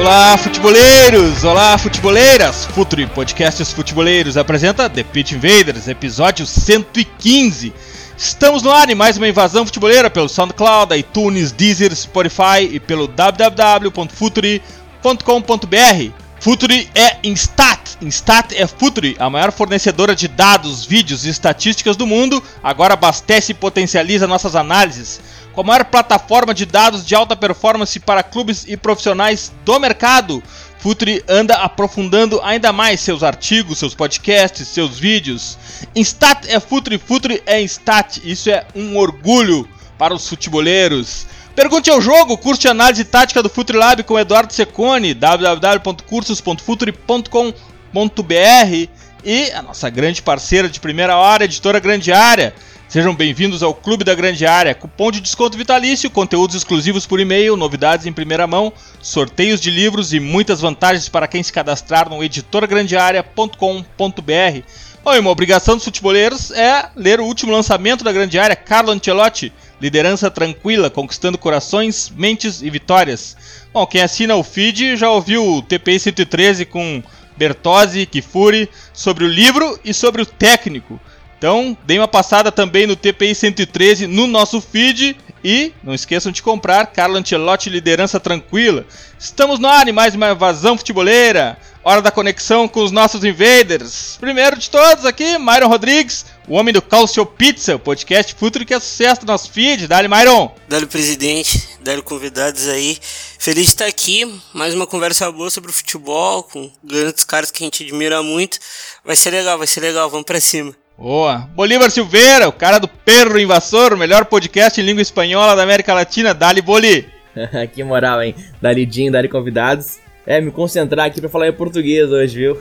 Olá, futeboleiros! Olá, futeboleiras! Futuri Podcasts Futeboleiros apresenta The Pitch Invaders, episódio 115. Estamos no ar em mais uma invasão futeboleira pelo SoundCloud, iTunes, Deezer, Spotify e pelo www.futuri.com.br. Futuri é Instat. Instat é Futuri, a maior fornecedora de dados, vídeos e estatísticas do mundo. Agora abastece e potencializa nossas análises com a maior plataforma de dados de alta performance para clubes e profissionais do mercado. Futuri anda aprofundando ainda mais seus artigos, seus podcasts, seus vídeos. Instat é Futuri, Futuri é Instat. Isso é um orgulho para os futeboleiros. Pergunte ao jogo, curso de análise tática do FutriLab com Eduardo Secone, www.cursos.futuri.com.br e a nossa grande parceira de primeira hora, editora Grande Área. Sejam bem-vindos ao Clube da Grande Área. Cupom de desconto vitalício, conteúdos exclusivos por e-mail, novidades em primeira mão, sorteios de livros e muitas vantagens para quem se cadastrar no editoragrandearea.com.br. Bom, uma obrigação dos futeboleiros é ler o último lançamento da Grande Área, Carlo Ancelotti, Liderança Tranquila, Conquistando Corações, Mentes e Vitórias. Bom, quem assina o feed já ouviu o TPI 113 com Bertozzi, Kifuri, sobre o livro e sobre o técnico. Então, dê uma passada também no TPI 113 no nosso feed e não esqueçam de comprar Carlo Ancelotti Liderança Tranquila. Estamos no ar mais uma invasão futeboleira. Hora da conexão com os nossos invaders. Primeiro de todos aqui, Myron Rodrigues, o homem do Calcio Pizza, o podcast futuro que é sucesso do nosso feed. Dali, Myron. Dali, presidente. Dali, convidados aí. Feliz de estar aqui. Mais uma conversa boa sobre futebol, com grandes caras que a gente admira muito. Vai ser legal, vai ser legal. Vamos pra cima. Boa. Bolívar Silveira, o cara do Perro Invasor, o melhor podcast em língua espanhola da América Latina. Dali Boli. que moral, hein? Dali Dinho, dali convidados. É, me concentrar aqui pra falar em português hoje, viu?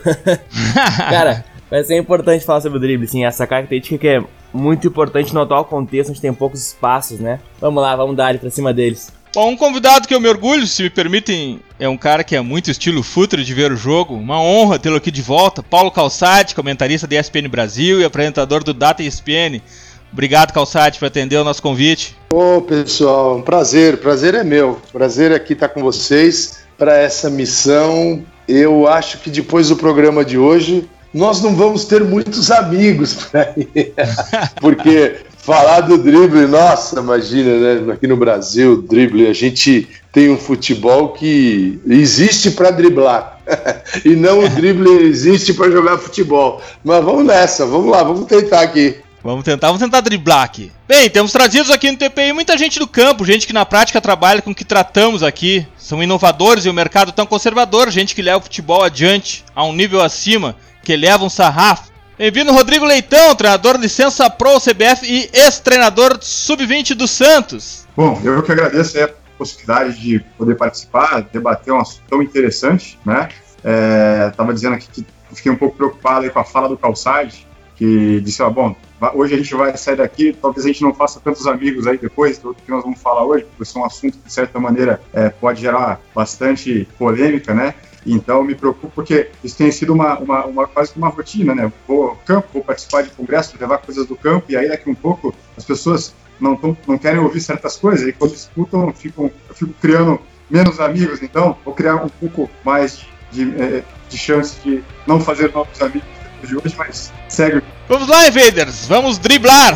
cara, vai ser importante falar sobre o drible, sim. Essa característica que é muito importante no atual contexto, onde tem poucos espaços, né? Vamos lá, vamos dar ali pra cima deles. Bom, um convidado que eu me orgulho, se me permitem, é um cara que é muito estilo futre de ver o jogo. Uma honra tê-lo aqui de volta. Paulo Calçade, comentarista da ESPN Brasil e apresentador do Data ESPN. Obrigado, Calçade, por atender o nosso convite. Ô, pessoal, um prazer. Prazer é meu. Prazer aqui estar com vocês para essa missão. Eu acho que depois do programa de hoje, nós não vamos ter muitos amigos por aí. Porque Falar do drible, nossa, imagina, né? Aqui no Brasil, drible, a gente tem um futebol que existe para driblar. e não o drible existe para jogar futebol. Mas vamos nessa, vamos lá, vamos tentar aqui. Vamos tentar, vamos tentar driblar aqui. Bem, temos trazidos aqui no TPI muita gente do campo, gente que na prática trabalha com o que tratamos aqui. São inovadores e o mercado tão conservador, gente que leva o futebol adiante, a um nível acima, que leva um sarrafo. Bem-vindo, Rodrigo Leitão, treinador licença Pro CBF e ex-treinador sub-20 do Santos. Bom, eu que agradeço a possibilidade de poder participar, debater um assunto tão interessante, né? É, dizendo aqui que fiquei um pouco preocupado com a fala do Calçade, que disse, ó, bom, hoje a gente vai sair daqui, talvez a gente não faça tantos amigos aí depois do que nós vamos falar hoje, porque isso é um assunto que, de certa maneira, é, pode gerar bastante polêmica, né? Então, me preocupo porque isso tem sido uma, uma, uma quase uma rotina, né? Vou ao campo, vou participar de congressos, levar coisas do campo, e aí daqui um pouco as pessoas não, tão, não querem ouvir certas coisas, e quando escutam, ficam, eu fico criando menos amigos. Então, vou criar um pouco mais de, de, é, de chance de não fazer novos amigos de hoje, mas segue. Vamos lá, Invaders! Vamos driblar!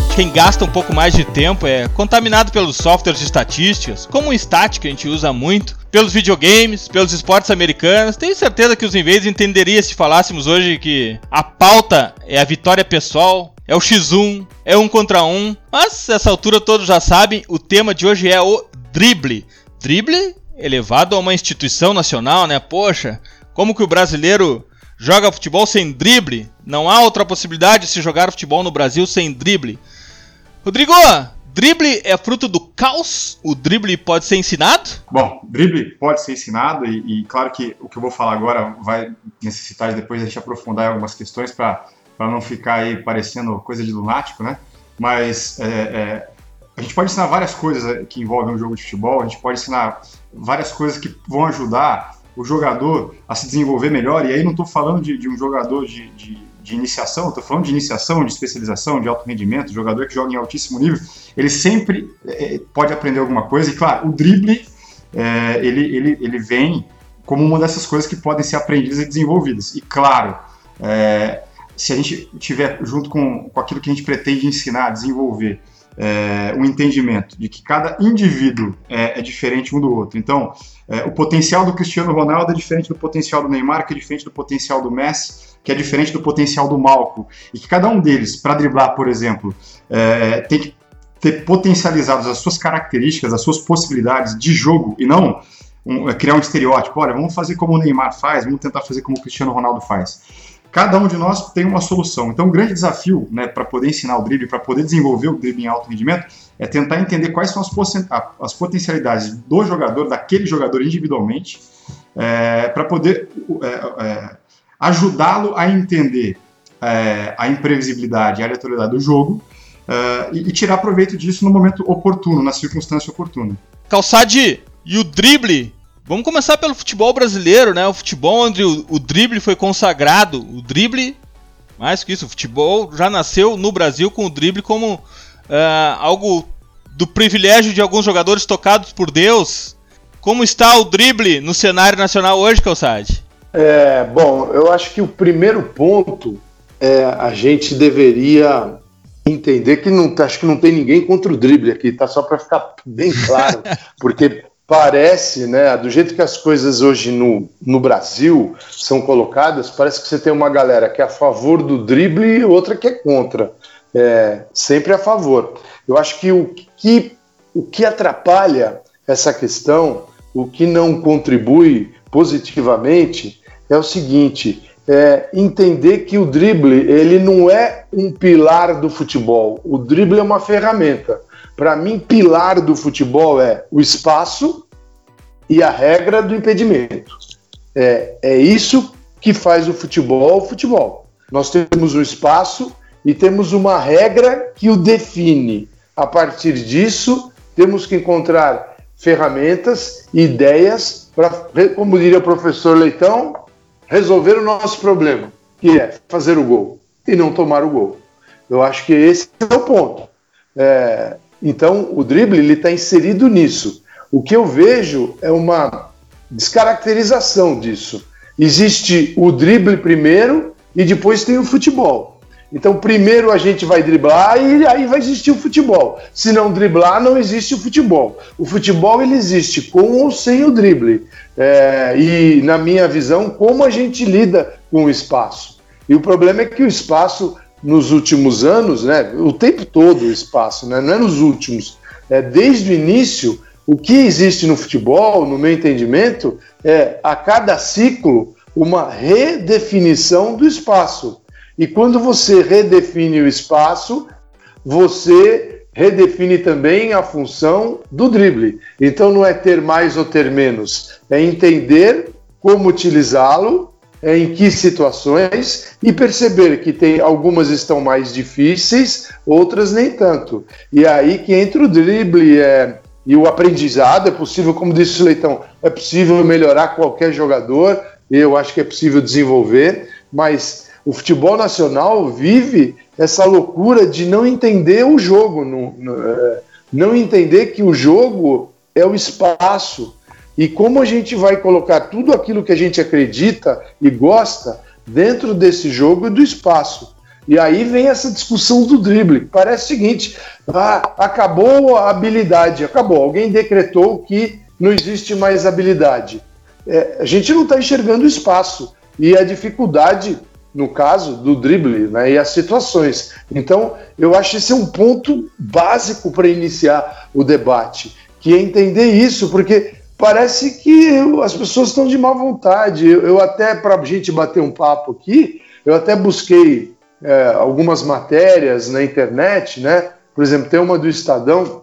quem gasta um pouco mais de tempo é contaminado pelos softwares de estatísticas, como o Stat, que a gente usa muito, pelos videogames, pelos esportes americanos. Tenho certeza que os invades entenderia se falássemos hoje que a pauta é a vitória pessoal, é o X1, é um contra um. Mas, essa altura todos já sabem, o tema de hoje é o drible. Drible elevado a uma instituição nacional, né? Poxa, como que o brasileiro joga futebol sem drible? Não há outra possibilidade de se jogar futebol no Brasil sem drible. Rodrigo, drible é fruto do caos? O drible pode ser ensinado? Bom, drible pode ser ensinado e, e claro que o que eu vou falar agora vai necessitar depois a gente aprofundar algumas questões para não ficar aí parecendo coisa de lunático, né? Mas é, é, a gente pode ensinar várias coisas que envolvem um jogo de futebol, a gente pode ensinar várias coisas que vão ajudar o jogador a se desenvolver melhor, e aí não estou falando de, de, um jogador de, de, de iniciação, estou falando de iniciação, de especialização, de alto rendimento, jogador que joga em altíssimo nível, ele sempre é, pode aprender alguma coisa, e claro, o drible, é, ele, ele, ele vem como uma dessas coisas que podem ser aprendidas e desenvolvidas. E claro, é, se a gente tiver junto com, com aquilo que a gente pretende ensinar, desenvolver, é, um entendimento de que cada indivíduo é, é diferente um do outro. Então, é, o potencial do Cristiano Ronaldo é diferente do potencial do Neymar, que é diferente do potencial do Messi, que é diferente do potencial do Malco. E que cada um deles, para driblar, por exemplo, é, tem que ter potencializados as suas características, as suas possibilidades de jogo e não um, é, criar um estereótipo. Olha, vamos fazer como o Neymar faz, vamos tentar fazer como o Cristiano Ronaldo faz. Cada um de nós tem uma solução. Então, o grande desafio né, para poder ensinar o drible, para poder desenvolver o drible em alto rendimento, é tentar entender quais são as, as potencialidades do jogador, daquele jogador individualmente, é, para poder é, é, ajudá-lo a entender é, a imprevisibilidade a aleatoriedade do jogo é, e, e, tirar proveito disso no momento oportuno, na circunstância oportuna. Calçade, e o drible Vamos começar pelo futebol brasileiro, né? O futebol onde o, o drible foi consagrado. O drible, mais que isso, o futebol já nasceu no Brasil com o drible como uh, algo do privilégio de alguns jogadores tocados por Deus. Como está o drible no cenário nacional hoje, Calçade? É, bom, eu acho que o primeiro ponto é a gente deveria entender que não acho que não tem ninguém contra o drible aqui, tá só para ficar bem claro, porque parece, né, do jeito que as coisas hoje no, no Brasil são colocadas, parece que você tem uma galera que é a favor do drible e outra que é contra. É, sempre a favor. Eu acho que o que, o que atrapalha essa questão, o que não contribui positivamente, é o seguinte: é entender que o drible ele não é um pilar do futebol. O drible é uma ferramenta. Para mim, pilar do futebol é o espaço e a regra do impedimento. É, é isso que faz o futebol futebol. Nós temos um espaço e temos uma regra que o define. A partir disso, temos que encontrar ferramentas, ideias para, como diria o professor Leitão, resolver o nosso problema, que é fazer o gol e não tomar o gol. Eu acho que esse é o ponto. É, então, o drible está inserido nisso. O que eu vejo é uma descaracterização disso. Existe o drible primeiro e depois tem o futebol. Então, primeiro a gente vai driblar e aí vai existir o futebol. Se não driblar, não existe o futebol. O futebol ele existe com ou sem o drible. É, e, na minha visão, como a gente lida com o espaço. E o problema é que o espaço nos últimos anos, né, o tempo todo o espaço, né, não é nos últimos, é, desde o início, o que existe no futebol, no meu entendimento, é a cada ciclo uma redefinição do espaço. E quando você redefine o espaço, você redefine também a função do drible. Então não é ter mais ou ter menos, é entender como utilizá-lo em que situações e perceber que tem algumas estão mais difíceis, outras nem tanto. E é aí que entra o drible é, e o aprendizado. É possível, como disse o Leitão, é possível melhorar qualquer jogador. Eu acho que é possível desenvolver, mas o futebol nacional vive essa loucura de não entender o jogo, não, é, não entender que o jogo é o espaço e como a gente vai colocar tudo aquilo que a gente acredita e gosta dentro desse jogo e do espaço. E aí vem essa discussão do drible. Parece o seguinte: ah, acabou a habilidade, acabou. Alguém decretou que não existe mais habilidade. É, a gente não está enxergando o espaço e a dificuldade, no caso do drible, né, e as situações. Então, eu acho esse um ponto básico para iniciar o debate, que é entender isso, porque parece que as pessoas estão de má vontade. Eu, eu até, para a gente bater um papo aqui, eu até busquei é, algumas matérias na internet, né? Por exemplo, tem uma do Estadão,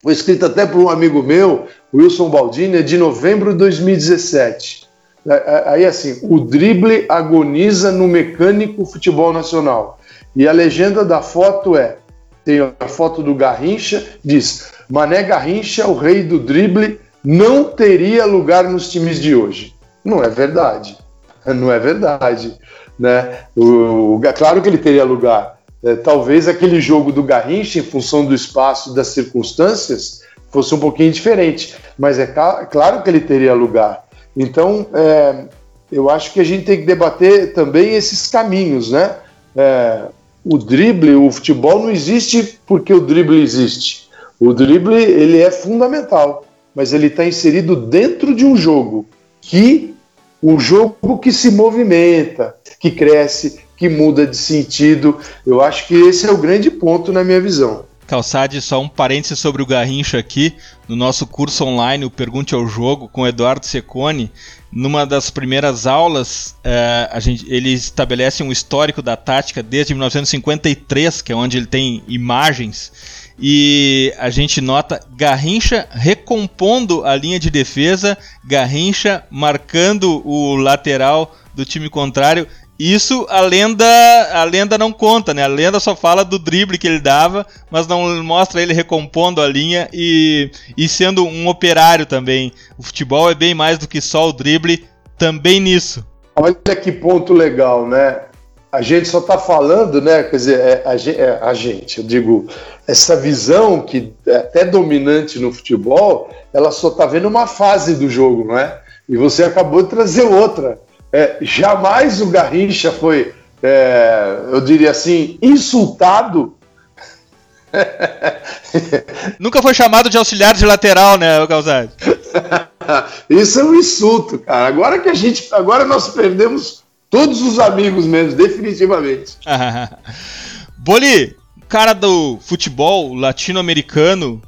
foi escrita até por um amigo meu, Wilson Baldini, é de novembro de 2017. É, é, aí, assim, o drible agoniza no mecânico futebol nacional. E a legenda da foto é: tem a foto do Garrincha, diz: Mané Garrincha, o rei do drible, não teria lugar nos times de hoje. Não é verdade. Não é verdade. Né? O, o, claro que ele teria lugar. É, talvez aquele jogo do Garrincha, em função do espaço das circunstâncias, fosse um pouquinho diferente, mas é claro que ele teria lugar. Então, é, eu acho que a gente tem que debater também esses caminhos, né? É, o drible, o futebol não existe porque o drible existe. O drible ele é fundamental, mas ele está inserido dentro de um jogo que um jogo que se movimenta, que cresce, que muda de sentido. Eu acho que esse é o grande ponto na minha visão. Calçade, só um parênteses sobre o Garrincha aqui. No nosso curso online, o Pergunte ao Jogo, com Eduardo Secone, numa das primeiras aulas, a gente, ele estabelece um histórico da tática desde 1953, que é onde ele tem imagens e a gente nota Garrincha recompondo a linha de defesa, Garrincha marcando o lateral do time contrário. Isso a lenda, a lenda não conta, né? A lenda só fala do drible que ele dava, mas não mostra ele recompondo a linha e, e sendo um operário também. O futebol é bem mais do que só o drible, também nisso. Olha que ponto legal, né? A gente só está falando, né? Quer dizer, é, a, é, a, gente, eu digo, essa visão que é até dominante no futebol, ela só está vendo uma fase do jogo, não é? E você acabou de trazer outra. É, jamais o Garrincha foi, é, eu diria assim, insultado. Nunca foi chamado de auxiliar de lateral, né, Calzade? Isso é um insulto, cara. Agora que a gente, agora nós perdemos Todos os amigos mesmo, definitivamente. Boli, cara do futebol latino-americano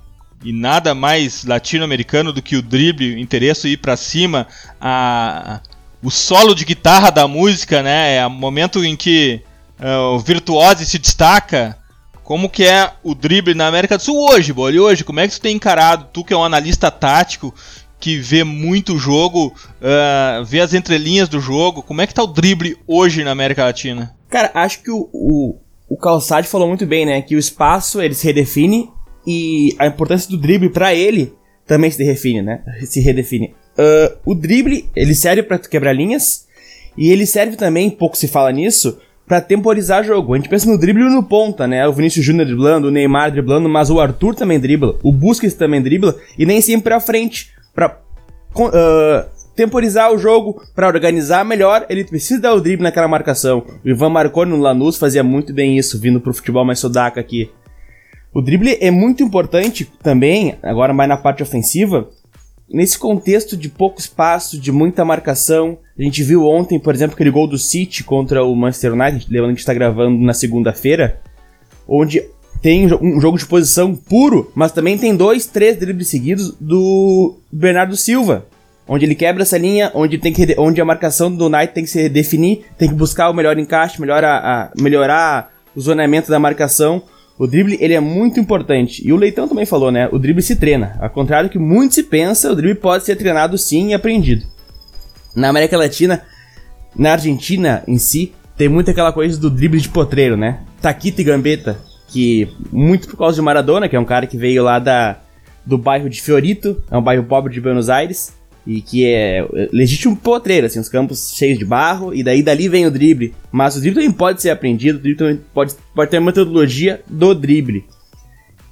e nada mais latino-americano do que o drible, o interesse ir para cima, a, o solo de guitarra da música, né? É o momento em que uh, o virtuose se destaca. Como que é o drible na América do Sul hoje, Boli? Hoje, como é que tu tem encarado? Tu que é um analista tático, que vê muito jogo, uh, vê as entrelinhas do jogo. Como é que tá o drible hoje na América Latina? Cara, acho que o, o, o Calçade falou muito bem, né? Que o espaço ele se redefine e a importância do drible para ele também se redefine, né? Se redefine. Uh, o drible ele serve para quebrar linhas e ele serve também, pouco se fala nisso, para temporizar jogo. A gente pensa no drible no ponta, né? O Vinícius Júnior driblando, o Neymar driblando, mas o Arthur também dribla, o Busquets também dribla e nem sempre à frente para uh, temporizar o jogo, para organizar melhor, ele precisa dar o drible naquela marcação. O Ivan Marconi no Lanús fazia muito bem isso, vindo pro futebol mais sodaca aqui. O drible é muito importante também, agora mais na parte ofensiva, nesse contexto de pouco espaço, de muita marcação. A gente viu ontem, por exemplo, aquele gol do City contra o Manchester United, lembrando que está gravando na segunda-feira, onde tem um jogo de posição puro, mas também tem dois, três dribles seguidos do Bernardo Silva. Onde ele quebra essa linha, onde, tem que, onde a marcação do Knight tem que se definir, tem que buscar o melhor encaixe, melhor a, a, melhorar o zoneamento da marcação. O drible ele é muito importante. E o Leitão também falou, né? O drible se treina. Ao contrário do que muito se pensa, o drible pode ser treinado sim e aprendido. Na América Latina, na Argentina em si, tem muito aquela coisa do drible de potreiro, né? Taquita e gambeta que muito por causa de Maradona, que é um cara que veio lá da, do bairro de Fiorito, é um bairro pobre de Buenos Aires, e que é legítimo potreiro, assim, os campos cheios de barro, e daí dali vem o drible. Mas o drible também pode ser aprendido, o drible também pode, pode ter uma metodologia do drible.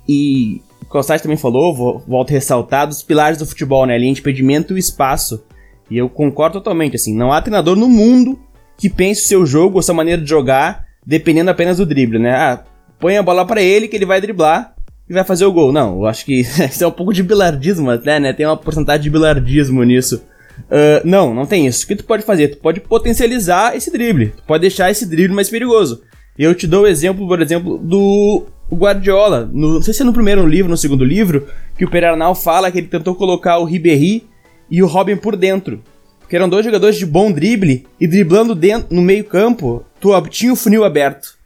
E o Costais também falou, vou, volto a ressaltar, dos pilares do futebol, né, linha de impedimento e espaço. E eu concordo totalmente, assim, não há treinador no mundo que pense o seu jogo, a sua maneira de jogar dependendo apenas do drible, né? Ah, põe a bola para ele que ele vai driblar e vai fazer o gol. Não, eu acho que isso é um pouco de bilardismo até, né? Tem uma porcentagem de bilardismo nisso. Uh, não, não tem isso. O que tu pode fazer? Tu pode potencializar esse drible. Tu pode deixar esse drible mais perigoso. Eu te dou o exemplo, por exemplo, do Guardiola. No, não sei se é no primeiro livro, no segundo livro, que o Perarnal fala que ele tentou colocar o Ribéry e o Robin por dentro. Porque eram dois jogadores de bom drible e driblando dentro, no meio campo, tu tinha o funil aberto.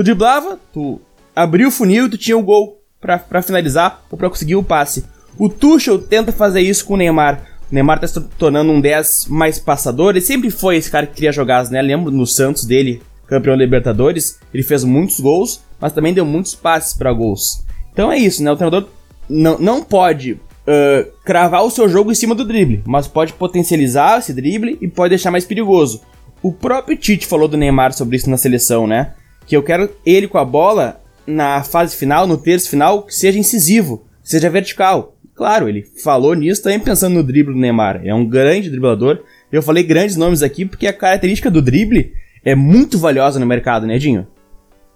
Tu driblava, tu abria o funil e tu tinha o gol para finalizar ou para conseguir o passe. O Tuchel tenta fazer isso com o Neymar. O Neymar tá se tornando um 10 mais passador. Ele sempre foi esse cara que queria jogar, né? Lembro no Santos dele, campeão da Libertadores. Ele fez muitos gols, mas também deu muitos passes para gols. Então é isso, né? O treinador não, não pode uh, cravar o seu jogo em cima do drible, mas pode potencializar esse drible e pode deixar mais perigoso. O próprio Tite falou do Neymar sobre isso na seleção, né? Que eu quero ele com a bola na fase final, no terço final, que seja incisivo, seja vertical. Claro, ele falou nisso também pensando no drible do Neymar. É um grande driblador. Eu falei grandes nomes aqui porque a característica do drible é muito valiosa no mercado, né, Dinho?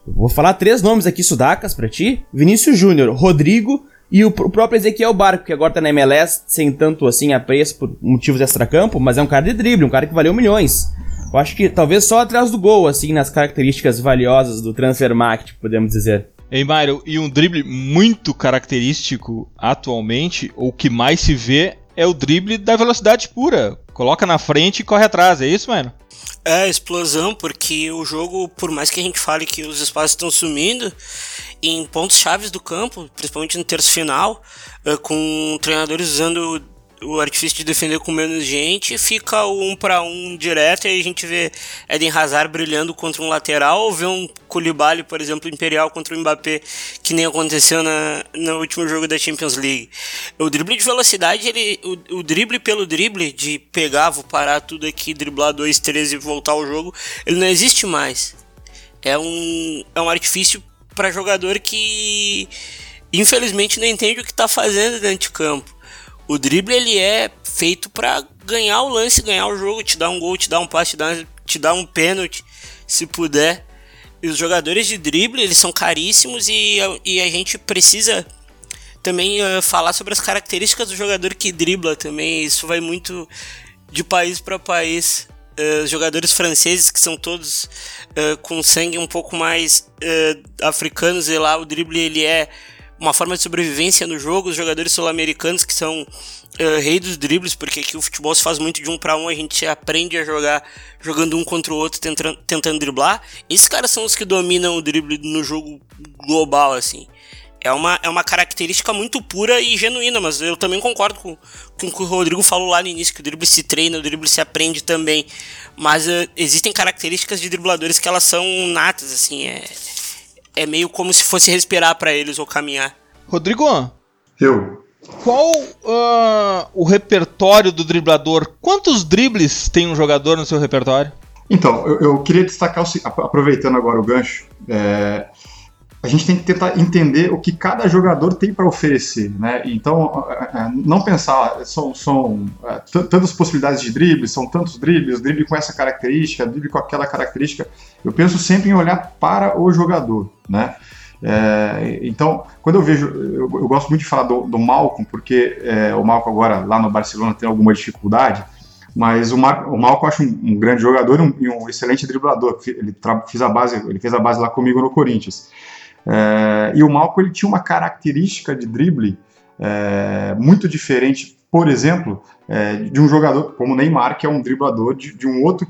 vou falar três nomes aqui sudacas para ti: Vinícius Júnior, Rodrigo e o, próprio Ezequiel Barco, que agora tá na MLS sem tanto assim apreço por motivos extra-campo, mas é um cara de drible, um cara que valeu milhões. Eu acho que talvez só atrás do gol, assim, nas características valiosas do transfer market, podemos dizer. Ei, Mário, e um drible muito característico atualmente, ou que mais se vê, é o drible da velocidade pura. Coloca na frente e corre atrás, é isso, mano? É, explosão, porque o jogo, por mais que a gente fale que os espaços estão sumindo, em pontos chaves do campo, principalmente no terço final, eh, com treinadores usando o artifício de defender com menos gente, fica um para um direto e a gente vê Eden Hazard brilhando contra um lateral, ou vê um Koulibaly, por exemplo, Imperial contra o Mbappé, que nem aconteceu na, no último jogo da Champions League. O drible de velocidade, ele, o, o drible pelo drible, de pegar, vou parar tudo aqui, driblar 2, 3 e voltar ao jogo, ele não existe mais. É um, é um artifício para jogador que infelizmente não entende o que está fazendo dentro de campo. O drible ele é feito para ganhar o lance, ganhar o jogo, te dar um gol, te dar um passe, te dar, te dar um pênalti, se puder. E os jogadores de drible, eles são caríssimos e, e a gente precisa também uh, falar sobre as características do jogador que dribla também. Isso vai muito de país para país. Uh, jogadores franceses que são todos uh, com sangue um pouco mais africanos e lá o drible ele é uma forma de sobrevivência no jogo. Os jogadores sul-americanos que são uh, rei dos dribles, porque aqui o futebol se faz muito de um para um, a gente aprende a jogar jogando um contra o outro, tentando, tentando driblar. Esses caras são os que dominam o drible no jogo global, assim. É uma, é uma característica muito pura e genuína, mas eu também concordo com, com o que o Rodrigo falou lá no início, que o drible se treina, o drible se aprende também. Mas uh, existem características de dribladores que elas são natas, assim, é, é meio como se fosse respirar para eles ou caminhar. Rodrigo, eu. Qual uh, o repertório do driblador? Quantos dribles tem um jogador no seu repertório? Então, eu, eu queria destacar, aproveitando agora o gancho, é, a gente tem que tentar entender o que cada jogador tem para oferecer, né? Então, não pensar, são, são é, tantas possibilidades de dribles, são tantos dribles, drible com essa característica, drible com aquela característica. Eu penso sempre em olhar para o jogador, né? É, então, quando eu vejo, eu, eu, gosto muito de falar do, do Malcolm, porque é, o Malcolm agora lá no Barcelona tem alguma dificuldade, mas o, Mar, o Malcolm eu acho um, um grande jogador e um, um, excelente driblador. Ele, fez a base, ele fez a base lá comigo no Corinthians. É, e o Malcolm ele tinha uma característica de drible é, muito diferente, por exemplo, é, de um jogador como o Neymar, que é um driblador de, de, um outro.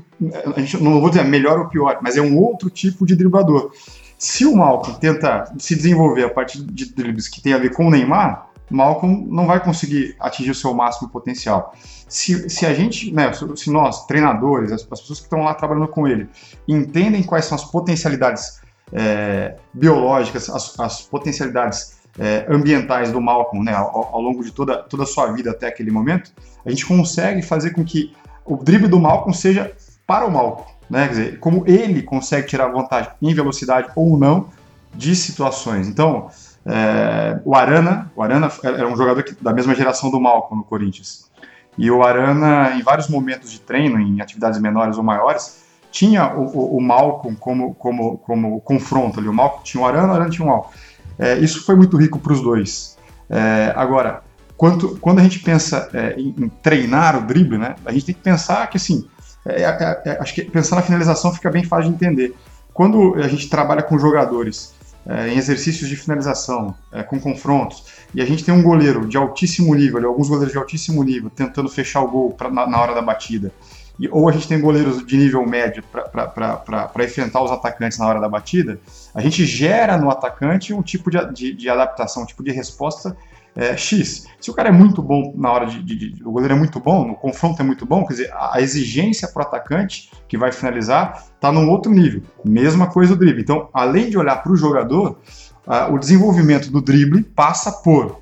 Não vou dizer melhor ou pior, mas é um outro tipo de driblador. Se o Malcolm tenta se desenvolver a partir de dribles que tem a ver com o Neymar, Malcolm não vai conseguir atingir o seu máximo potencial. Se, se a gente, né, se nós, treinadores, as, as pessoas que estão lá trabalhando com ele, entendem quais são as potencialidades é, biológicas, as, as potencialidades é, ambientais do Malcolm né, ao, ao, longo de toda, toda a sua vida até aquele momento, a gente consegue fazer com que o drible do Malcolm seja para o Malcolm. Né? Quer dizer, como ele consegue tirar vantagem em velocidade ou não de situações. Então, é, o Arana, o Arana era um jogador que, da mesma geração do Malcolm no Corinthians. E o Arana, em vários momentos de treino, em atividades menores ou maiores, tinha o, o, o, Malcolm como, como, como confronto ali. O Malcolm tinha o Arana, o Arana tinha o Malcolm. É, isso foi muito rico para os dois. É, agora, quando, quando a gente pensa é, em, em, treinar o drible, né, a gente tem que pensar que, assim, é, é, é, acho que pensar na finalização fica bem fácil de entender. Quando a gente trabalha com jogadores em exercícios de finalização, com confrontos, e a gente tem um goleiro de altíssimo nível, alguns goleiros de altíssimo nível, tentando fechar o gol pra, na, na hora da batida, e, ou a gente tem goleiros de nível médio para enfrentar os atacantes na hora da batida, a gente gera no atacante um tipo de, de, de adaptação, um tipo de resposta é, X. Se o cara é muito bom na hora de, de, de, O goleiro é muito bom, no confronto é muito bom, quer dizer, a, a exigência para o atacante que vai finalizar está num outro nível. Mesma coisa o drible. Então, além de olhar para o jogador, o desenvolvimento do drible passa por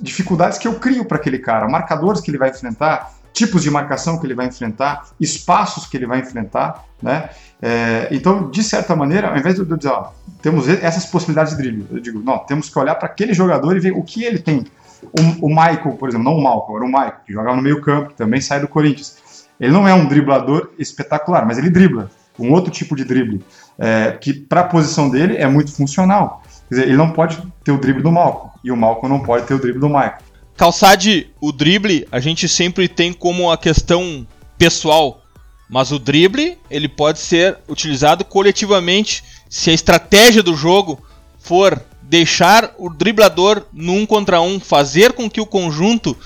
dificuldades que eu crio para aquele cara, marcadores que ele vai enfrentar, tipos de marcação que ele vai enfrentar, espaços que ele vai enfrentar, né? É, então, de certa maneira, ao invés de eu dizer, ó, temos essas possibilidades de drible, eu digo, não, temos que olhar para aquele jogador e ver o que ele tem. O, o Michael, por exemplo, não o Malcolm, era o Michael, que jogava no meio campo, que também sai do Corinthians. Ele não é um driblador espetacular, mas ele dribla, um outro tipo de drible, é, que para a posição dele é muito funcional. Quer dizer, ele não pode ter o drible do Malcolm, e o Malcolm não pode ter o drible do Michael. Calçade, o drible a gente sempre tem como a questão pessoal, mas o drible ele pode ser utilizado coletivamente se a estratégia do jogo for deixar o driblador num contra um, fazer com que o conjunto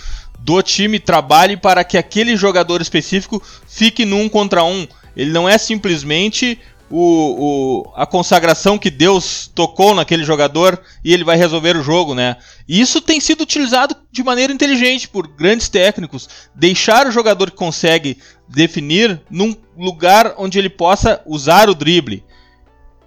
do time trabalhe para que aquele jogador específico fique num contra um. Ele não é simplesmente o, o, a consagração que Deus tocou naquele jogador e ele vai resolver o jogo, né? E isso tem sido utilizado de maneira inteligente por grandes técnicos. Deixar o jogador que consegue definir num lugar onde ele possa usar o drible.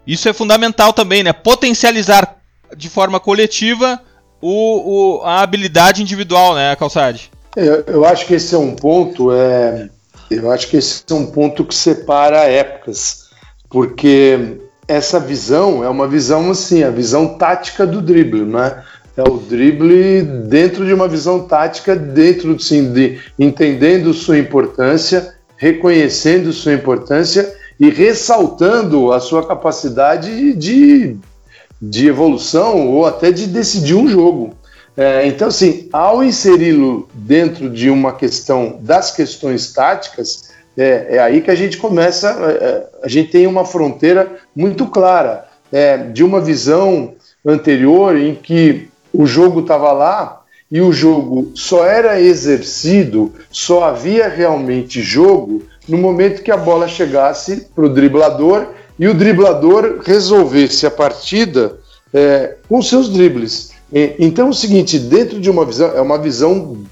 Isso é fundamental também, né? Potencializar de forma coletiva o, o a habilidade individual, né, Calçade? Eu, eu acho que esse é um ponto, é, eu acho que esse é um ponto que separa épocas porque essa visão é uma visão assim, a visão tática do drible, né? É o drible dentro de uma visão tática, dentro sim, de entendendo sua importância, reconhecendo sua importância e ressaltando a sua capacidade de, de evolução ou até de decidir um jogo. É, então, assim, ao inseri-lo dentro de uma questão das questões táticas, é, é aí que a gente começa, é, é, a gente tem uma fronteira muito clara é, de uma visão anterior em que o jogo estava lá e o jogo só era exercido, só havia realmente jogo no momento que a bola chegasse para o driblador e o driblador resolvesse a partida é, com seus dribles. Então é o seguinte, dentro de uma visão, é uma visão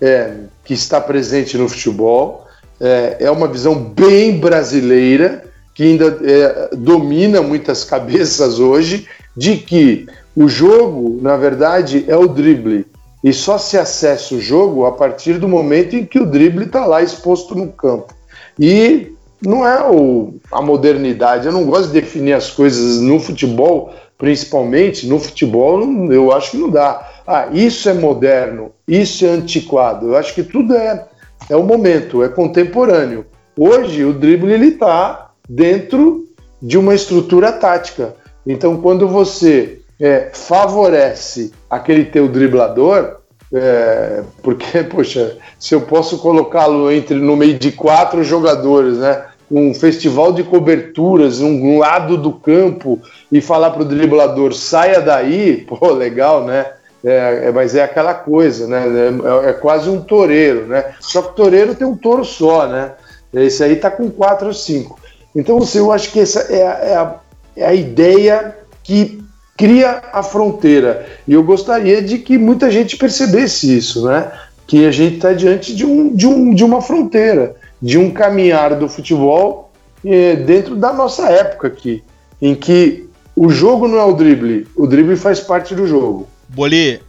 é, que está presente no futebol, é, é uma visão bem brasileira, que ainda é, domina muitas cabeças hoje, de que o jogo, na verdade, é o drible. E só se acessa o jogo a partir do momento em que o drible está lá exposto no campo. E não é o, a modernidade, eu não gosto de definir as coisas no futebol, principalmente no futebol, eu acho que não dá. Ah, isso é moderno, isso é antiquado. Eu acho que tudo é é o momento, é contemporâneo. Hoje o drible ele está dentro de uma estrutura tática. Então quando você é, favorece aquele teu driblador, é, porque poxa, se eu posso colocá-lo entre no meio de quatro jogadores, né? Um festival de coberturas, um lado do campo e falar para o driblador saia daí, pô, legal, né? É, é, mas é aquela coisa, né? É, é, quase um toureiro, né? Só que toureiro tem um touro só, né? Esse aí tá com quatro ou cinco. Então, assim, eu acho que essa é a, é a, é a ideia que cria a fronteira. E eu gostaria de que muita gente percebesse isso, né? Que a gente está diante de, um, de, um, de uma fronteira, de um caminhar do futebol é, dentro da nossa época aqui, em que o jogo não é o drible, o drible faz parte do jogo. Boli,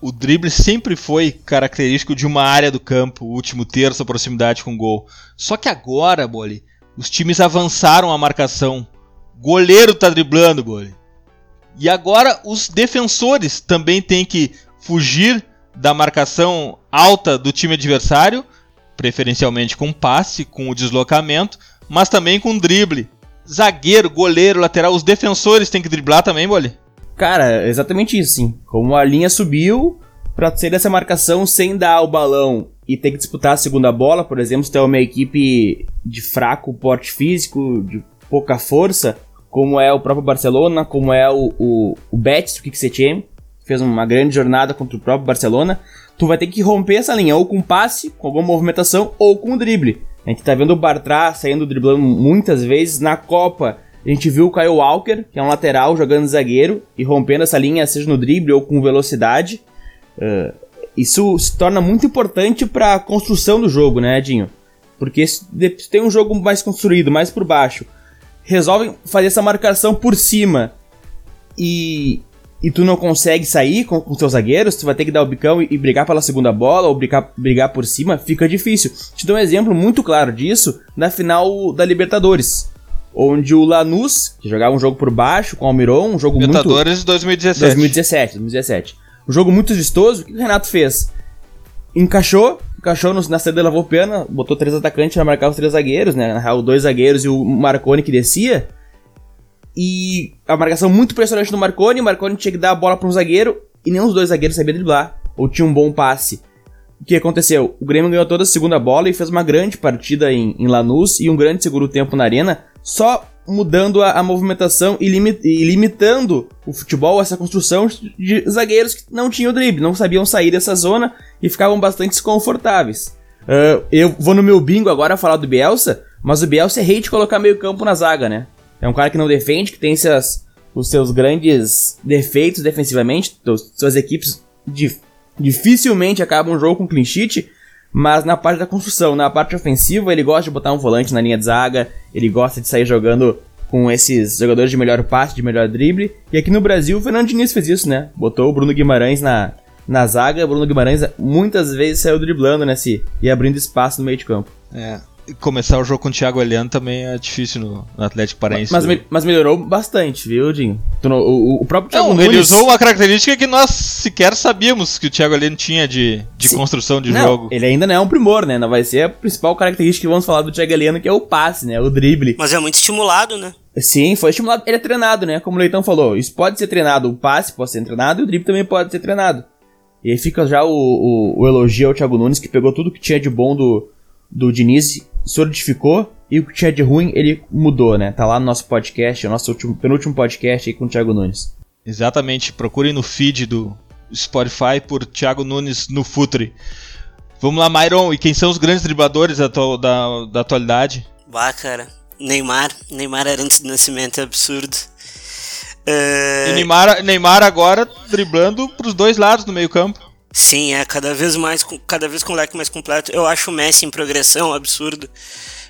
o drible sempre foi característico de uma área do campo, o último terço, a proximidade com o gol. Só que agora, Boli, os times avançaram a marcação. Goleiro tá driblando, Boli. E agora os defensores também têm que fugir da marcação alta do time adversário, preferencialmente com passe, com o deslocamento, mas também com drible. Zagueiro, goleiro, lateral, os defensores têm que driblar também, Boli? Cara, exatamente isso, sim. Como a linha subiu, pra ser essa marcação sem dar o balão e ter que disputar a segunda bola, por exemplo, se tem uma equipe de fraco porte físico, de pouca força, como é o próprio Barcelona, como é o, o, o Betis, o Kiksetien, que fez uma grande jornada contra o próprio Barcelona, tu vai ter que romper essa linha, ou com passe, com alguma movimentação, ou com drible. A gente tá vendo o Bartra saindo driblando muitas vezes na Copa. A gente viu o Kyle Walker, que é um lateral jogando zagueiro e rompendo essa linha, seja no drible ou com velocidade. Uh, isso se torna muito importante para a construção do jogo, né, Edinho? Porque se tem um jogo mais construído, mais por baixo, resolvem fazer essa marcação por cima e, e tu não consegue sair com, com seus zagueiros, tu vai ter que dar o bicão e, e brigar pela segunda bola ou brigar, brigar por cima, fica difícil. Te dou um exemplo muito claro disso na final da Libertadores. Onde o Lanús, que jogava um jogo por baixo com o Almiron, um jogo Libertadores muito... 2017. 2017, 2017. Um jogo muito vistoso, o que o Renato fez? Encaixou, encaixou na saída da Lavopena, botou três atacantes para marcar os três zagueiros, né? Na real, dois zagueiros e o Marconi que descia. E a marcação muito pressionante no Marconi, o Marconi tinha que dar a bola para um zagueiro e nenhum dos dois zagueiros sabia driblar, ou tinha um bom passe. O que aconteceu? O Grêmio ganhou toda a segunda bola e fez uma grande partida em, em Lanús e um grande segundo tempo na arena, só mudando a, a movimentação e, e, limitando o futebol, essa construção de zagueiros que não tinham drible, não sabiam sair dessa zona e ficavam bastante desconfortáveis. Uh, eu vou no meu bingo agora falar do Bielsa, mas o Bielsa é rei de colocar meio campo na zaga, né? É um cara que não defende, que tem seus, os seus grandes defeitos defensivamente, suas equipes dificilmente acabam um jogo com clean sheet, mas na parte da construção, na parte ofensiva, ele gosta de botar um volante na linha de zaga, ele gosta de sair jogando com esses jogadores de melhor passe, de melhor drible. E aqui no Brasil, o Fernando Diniz fez isso, né? Botou o Bruno Guimarães na, na zaga, o Bruno Guimarães muitas vezes saiu driblando, né? Se, e abrindo espaço no meio de campo. É, começar o jogo com o Thiago Eliano também é difícil no, no Atlético Paraense. Mas, mas, mas, melhorou bastante, viu, Dinho? O, o, próprio Thiago não, Nunes... Ele usou uma característica que nós sequer sabíamos que o Thiago Eliano tinha de, de construção de não, jogo. Ele ainda não é um primor, né? Não vai ser a principal característica que vamos falar do Thiago Eliano, que é o passe, né? O drible. Mas é muito estimulado, né? Sim, foi estimulado. Ele é treinado, né? Como o Leitão falou, isso pode ser treinado. O passe pode ser treinado e o drible também pode ser treinado. E aí fica já o, o, o elogio ao Thiago Nunes, que pegou tudo que tinha de bom do, do Diniz solidificou e o que tinha de ruim ele mudou, né? Tá lá no nosso podcast, o nosso último, penúltimo podcast aí com o Thiago Nunes. Exatamente, procurem no feed do Spotify por Thiago Nunes no Futre. Vamos lá, Myron, e quem são os grandes dribladores da, da, da atualidade? Bah, cara, Neymar. Neymar era antes do nascimento, é absurdo. Uh... E Neymar, Neymar agora driblando pros dois lados no meio campo. Sim, é cada vez mais, cada vez com o leque mais completo. Eu acho o Messi em progressão absurdo.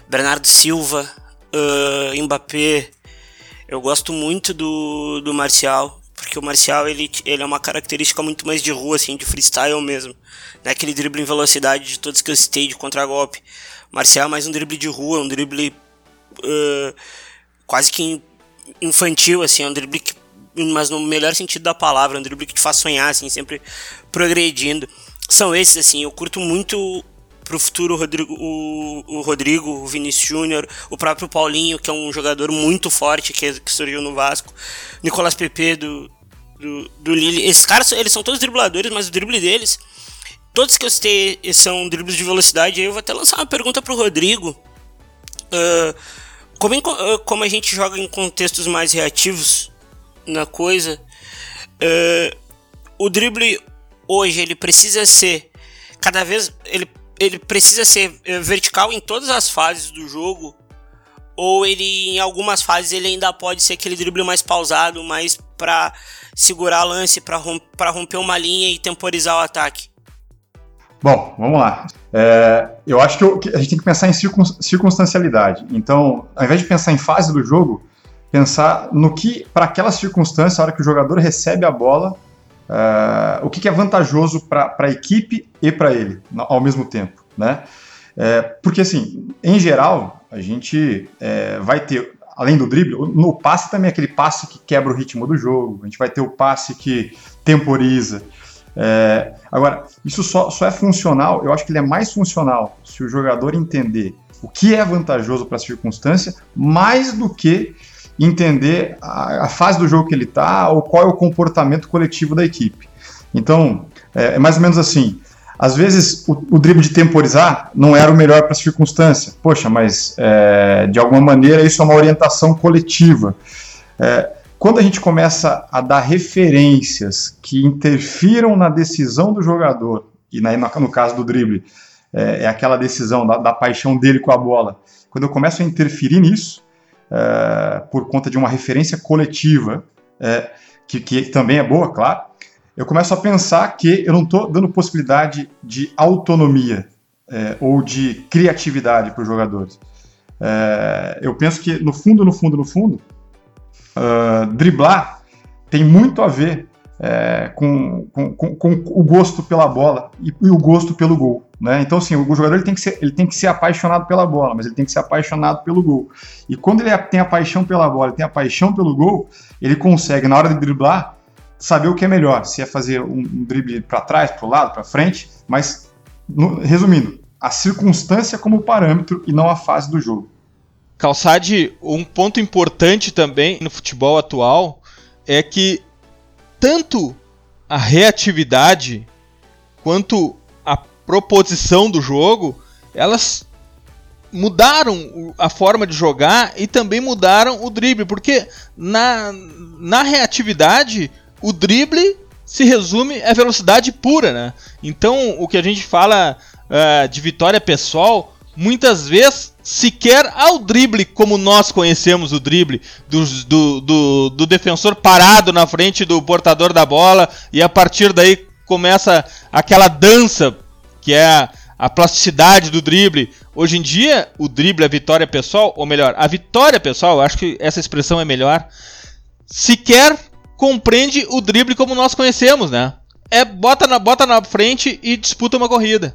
Bernardo Silva, uh, Mbappé. Eu gosto muito do, do Marcial, porque o Marcial ele, ele é uma característica muito mais de rua, assim, de freestyle mesmo. Não é aquele drible em velocidade de todos que eu citei de contragolpe. Marcial é mais um drible de rua, um drible uh, quase que infantil, assim, é um drible que mas no melhor sentido da palavra, um drible que te faz sonhar, assim, sempre progredindo. São esses, assim, eu curto muito pro futuro o Rodrigo, o, o Rodrigo, o Vinícius Júnior, o próprio Paulinho, que é um jogador muito forte que, que surgiu no Vasco, Nicolas Pepe do, do, do Lille. Esses caras, eles são todos dribladores, mas o drible deles, todos que eu citei são dribles de velocidade. Eu vou até lançar uma pergunta pro Rodrigo. Uh, como, em, como a gente joga em contextos mais reativos, na coisa. Uh, o drible hoje ele precisa ser cada vez ele, ele precisa ser eh, vertical em todas as fases do jogo ou ele em algumas fases ele ainda pode ser aquele drible mais pausado, mais para segurar lance, para romper, romper uma linha e temporizar o ataque. Bom, vamos lá. É, eu acho que, a gente tem que pensar em circunstancialidade. Então, ao invés de pensar em fase do jogo, pensar no que, para aquela circunstância, a hora que o jogador recebe a bola, uh, o que, que, é vantajoso para a equipe e para ele ao mesmo tempo, né? É, porque, assim, em geral, a gente é, vai ter, além do drible, no passe também aquele passe que quebra o ritmo do jogo, a gente vai ter o passe que temporiza. É, agora, isso só, só é funcional, eu acho que ele é mais funcional se o jogador entender o que é vantajoso para a circunstância, mais do que entender a, a, fase do jogo que ele está ou qual é o comportamento coletivo da equipe. Então, é, é mais ou menos assim. Às vezes o, o drible de temporizar não era o melhor para a circunstância. Poxa, mas é, de alguma maneira isso é uma orientação coletiva. É, quando a gente começa a dar referências que interfiram na decisão do jogador, e na, no caso do drible, é, é aquela decisão da, da, paixão dele com a bola, quando eu começo a interferir nisso, é, por conta de uma referência coletiva, é, que, que também é boa, claro, eu começo a pensar que eu não estou dando possibilidade de autonomia é, ou de criatividade para os jogadores. É, eu penso que, no fundo, no fundo, no fundo, uh, driblar tem muito a ver é, com, com, com, com, o gosto pela bola e, e, o gosto pelo gol. Né? Então, assim, o jogador ele tem, que ser, ele tem que ser apaixonado pela bola, mas ele tem que ser apaixonado pelo gol. E quando ele tem a paixão pela bola, tem a paixão pelo gol, ele consegue, na hora de driblar, saber o que é melhor, se é fazer um, um drible para trás, para o lado, para frente, mas no, resumindo, a circunstância como parâmetro e não a fase do jogo. Calçade, um ponto importante também no futebol atual é que tanto a reatividade quanto a proposição do jogo, elas mudaram a forma de jogar e também mudaram o drible, porque na, na reatividade o drible se resume a velocidade pura, né? Então, o que a gente fala uh, de vitória pessoal, muitas vezes sequer ao drible como nós conhecemos o drible, do, do, do, do, defensor parado na frente do portador da bola e a partir daí começa aquela dança que é a, plasticidade do drible. Hoje em dia, o drible, a vitória pessoal, ou melhor, a vitória pessoal, acho que essa expressão é melhor, sequer compreende o drible como nós conhecemos, né? É bota na, bota na frente e disputa uma corrida.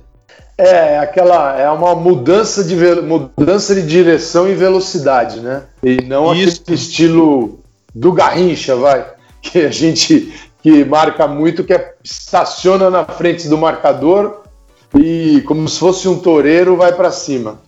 É, aquela é uma mudança de mudança de direção e velocidade, né? E não Isso. aquele estilo do Garrincha, vai, que a gente que marca muito, que é, estaciona na frente do marcador e como se fosse um toureiro vai para cima.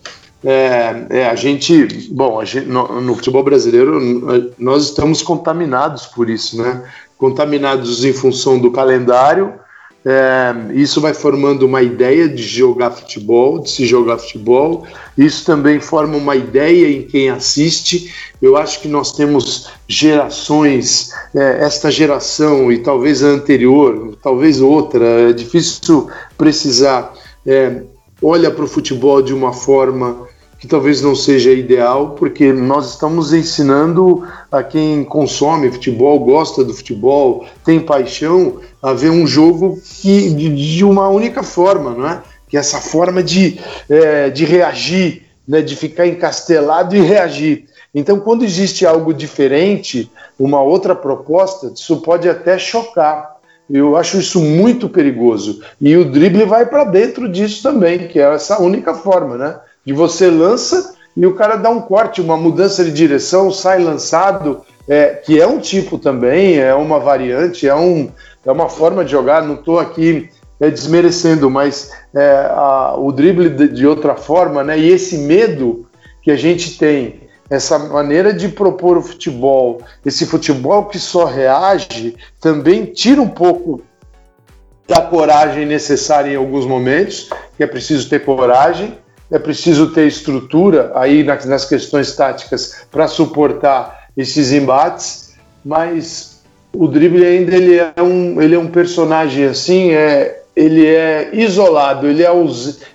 É, é, a gente, bom, a gente, no, no, futebol brasileiro nós estamos contaminados por isso, né? Contaminados em função do calendário. É, isso vai formando uma ideia de jogar futebol, de se jogar futebol. Isso também forma uma ideia em quem assiste. Eu acho que nós temos gerações, é, esta geração e talvez a anterior, talvez outra. É difícil precisar. É, olha para o futebol de uma forma que talvez não seja ideal, porque nós estamos ensinando a quem consome futebol, gosta do futebol, tem paixão, a ver um jogo que, de, uma única forma, não é? Que é essa forma de, é, de reagir, né, de ficar encastelado e reagir. Então, quando existe algo diferente, uma outra proposta, isso pode até chocar. Eu acho isso muito perigoso. E o drible vai para dentro disso também, que é essa única forma, né? De você lança e o cara dá um corte, uma mudança de direção, sai lançado, é, que é um tipo também, é uma variante, é, um, é uma forma de jogar. Não estou aqui é, desmerecendo, mas é, a, o drible de, de, outra forma, né? E esse medo que a gente tem, essa maneira de propor o futebol, esse futebol que só reage, também tira um pouco da coragem necessária em alguns momentos, que é preciso ter coragem, é preciso ter estrutura aí nas, nas questões táticas para suportar esses embates, mas o drible ainda ele é um, ele é um personagem assim, é, ele é isolado, ele, é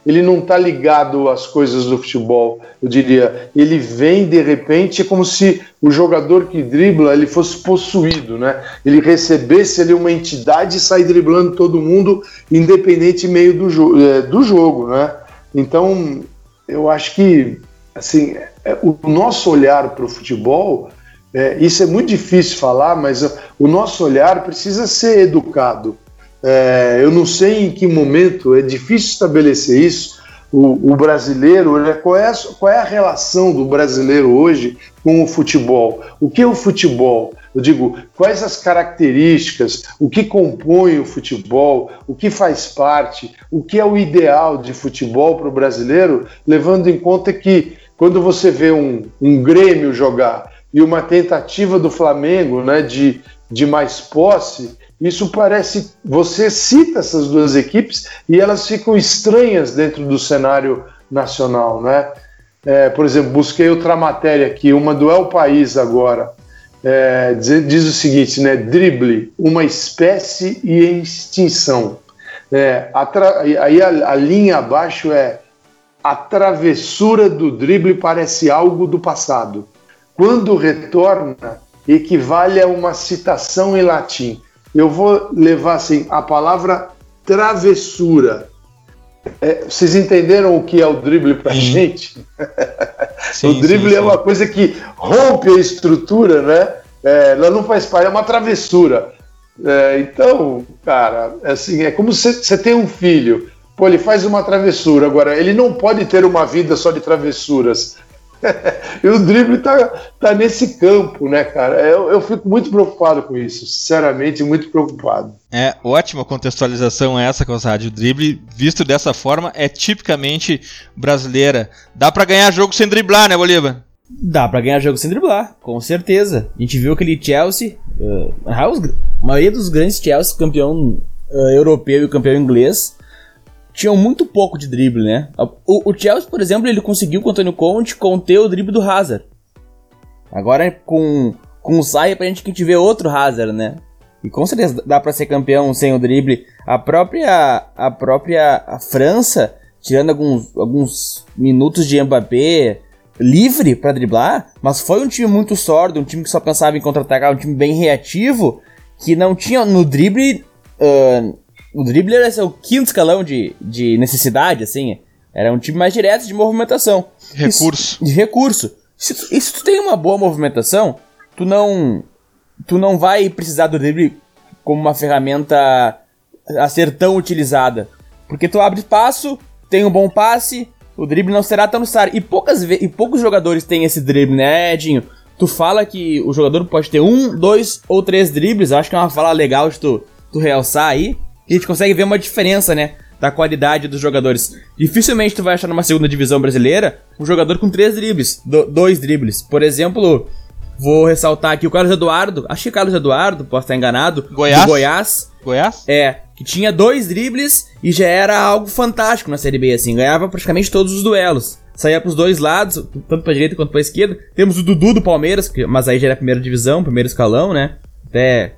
ele não está ligado às coisas do futebol, eu diria. Ele vem de repente, é como se o jogador que dribla ele fosse possuído, né? Ele recebesse ali uma entidade e sair driblando todo mundo, independente meio do, jo é, do jogo, né? Então, eu acho que assim, é, o nosso olhar para o futebol, é, isso é muito difícil falar, mas o nosso olhar precisa ser educado. É, eu não sei em que momento, é difícil estabelecer isso, o, o brasileiro, né? qual, é a, qual é a relação do brasileiro hoje com o futebol? O que é o futebol? Eu digo, quais as características, o que compõe o futebol, o que faz parte, o que é o ideal de futebol para o brasileiro, levando em conta que quando você vê um, um Grêmio jogar e uma tentativa do Flamengo né, de, de mais posse, isso parece. Você cita essas duas equipes e elas ficam estranhas dentro do cenário nacional, né? É, por exemplo, busquei outra matéria aqui, uma do El País agora. É, diz, diz, o seguinte, né? Drible, uma espécie e extinção. É, aí a, a linha abaixo é a travessura do drible parece algo do passado. Quando retorna, equivale a uma citação em latim eu vou levar assim a palavra travessura. É, vocês entenderam o que é o drible para gente? Sim, o drible sim, é uma coisa que rompe a estrutura, né? É, ela não faz parte, é uma travessura. É, então, cara, assim, é como se você tem um filho, pô, ele faz uma travessura, agora ele não pode ter uma vida só de travessuras. e o drible tá, tá nesse campo, né, cara? Eu, eu fico muito preocupado com isso, sinceramente, muito preocupado. É, ótima contextualização essa, Cossade. O drible, visto dessa forma, é tipicamente brasileira. Dá para ganhar jogo sem driblar, né, Bolívar? Dá para ganhar jogo sem driblar, com certeza. A gente viu aquele Chelsea, uh, a maioria dos grandes Chelsea, campeão uh, europeu e campeão inglês, tinham muito pouco de drible, né? O, o Chelsea, por exemplo, ele conseguiu com o Antônio Conte conter o drible do Hazard. Agora com, com o Saia pra gente que vê outro Hazard, né? E com certeza dá para ser campeão sem o drible. A própria a própria a França, tirando alguns, alguns minutos de Mbappé livre para driblar, mas foi um time muito sordo, um time que só pensava em contra-atacar, um time bem reativo, que não tinha no drible uh, o dribbler é o quinto escalão de, de necessidade, assim. Era um time mais direto de movimentação. Recurso. De recurso. Se tu, e se tu tem uma boa movimentação, tu não. Tu não vai precisar do drible como uma ferramenta a ser tão utilizada. Porque tu abre espaço, tem um bom passe, o drible não será tão necessário. E, poucas e poucos jogadores têm esse drible, né, Edinho? Tu fala que o jogador pode ter um, dois ou três dribles, acho que é uma fala legal de tu, tu realçar aí a gente consegue ver uma diferença, né? Da qualidade dos jogadores. Dificilmente tu vai achar numa segunda divisão brasileira um jogador com três dribles, do, dois dribles. Por exemplo, vou ressaltar aqui o Carlos Eduardo. Acho que Carlos Eduardo, posso estar enganado. Goiás? Goiás. Goiás? É, que tinha dois dribles e já era algo fantástico na Série B, assim. Ganhava praticamente todos os duelos. Saía pros dois lados, tanto pra direita quanto pra esquerda. Temos o Dudu do Palmeiras, que, mas aí já era a primeira divisão, primeiro escalão, né? Até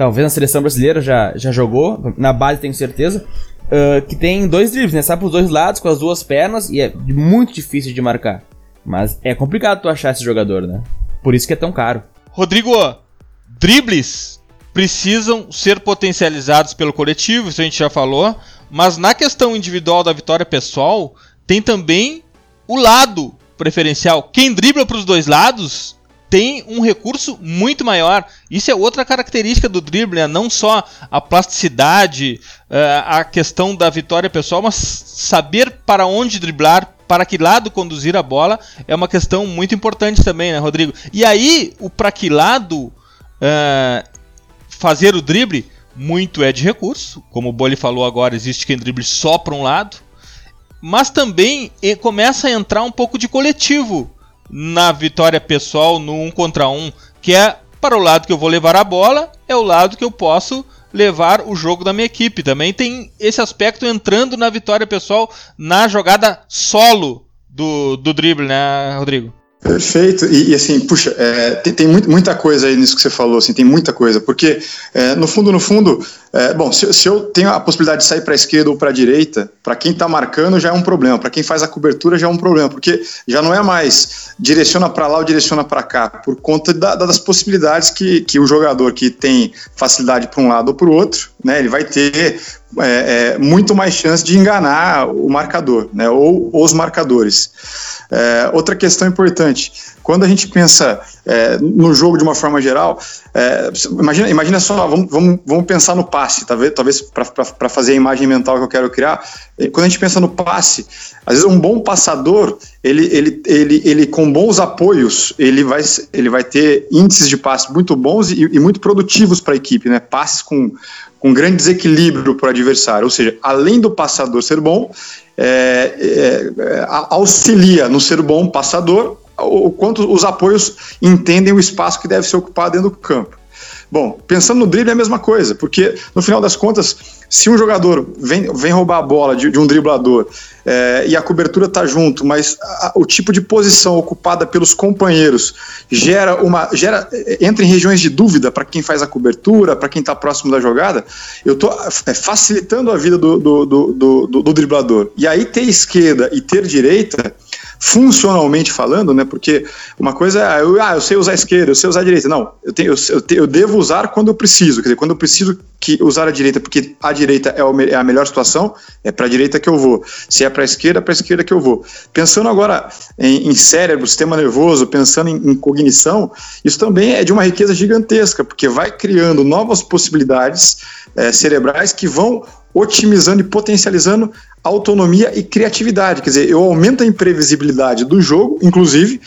talvez na seleção brasileira já, já jogou, na base tenho certeza, uh, que tem dois dribles, né? Sai pros dois lados com as duas pernas e é muito difícil de marcar. Mas é complicado tu achar esse jogador, né? Por isso que é tão caro. Rodrigo, dribles precisam ser potencializados pelo coletivo, isso a gente já falou, mas na questão individual da vitória pessoal, tem também o lado preferencial. Quem dribla para os dois lados tem um recurso muito maior. Isso é outra característica do drible, né? não só a plasticidade, uh, a questão da vitória pessoal, mas saber para onde driblar, para que lado conduzir a bola é uma questão muito importante também, né, Rodrigo? E aí, o para que lado uh, fazer o drible, muito é de recurso. Como o Boli falou agora, existe quem drible só para um lado. Mas também começa a entrar um pouco de coletivo na vitória pessoal no um contra um, que é para o lado que eu vou levar a bola, é o lado que eu posso levar o jogo da minha equipe. Também tem esse aspecto entrando na vitória pessoal na jogada solo do, do drible, né, Rodrigo? Perfeito. E, e assim, puxa, é, tem, tem muito, muita coisa aí nisso que você falou, assim, tem muita coisa. Porque, é, no fundo, no fundo, é, bom, se, se, eu tenho a possibilidade de sair para a esquerda ou para a direita, para quem está marcando já é um problema, para quem faz a cobertura já é um problema, porque já não é mais direciona para lá ou direciona para cá, por conta da, das possibilidades que, que o jogador que tem facilidade para um lado ou para o outro, né, ele vai ter é, é, muito mais chance de enganar o marcador, né, ou os marcadores. É, outra questão importante, quando a gente pensa é, no jogo de uma forma geral. É, imagina, imagina só, vamos, vamos, vamos pensar no passe, talvez, talvez para fazer a imagem mental que eu quero criar. Quando a gente pensa no passe, às vezes um bom passador, ele, ele, ele, ele com bons apoios, ele vai, ele vai ter índices de passe muito bons e, e muito produtivos para a equipe, né? Passes com, com grande desequilíbrio para o adversário. Ou seja, além do passador ser bom, é, é, é auxilia no ser bom passador o quanto os apoios entendem o espaço que deve ser ocupado dentro do campo. Bom, pensando no drible é a mesma coisa, porque no final das contas, se um jogador vem, vem roubar a bola de, de um driblador é, e a cobertura está junto, mas a, o tipo de posição ocupada pelos companheiros gera uma. gera entra em regiões de dúvida para quem faz a cobertura, para quem está próximo da jogada, eu estou é, facilitando a vida do, do, do, do, do driblador. E aí ter esquerda e ter direita funcionalmente falando, né? Porque uma coisa é, eu, ah, eu sei usar a esquerda, eu sei usar a direita. Não, eu, tenho, eu, eu, devo usar quando eu preciso. Quer dizer, quando eu preciso que usar a direita, porque a direita é, o, é a melhor situação, é para a direita que eu vou. Se é para a esquerda, é para a esquerda que eu vou. Pensando agora em, em cérebro, sistema nervoso, pensando em, em cognição, isso também é de uma riqueza gigantesca, porque vai criando novas possibilidades é, cerebrais que vão otimizando e potencializando autonomia e criatividade. Quer dizer, eu aumento a imprevisibilidade do jogo, inclusive,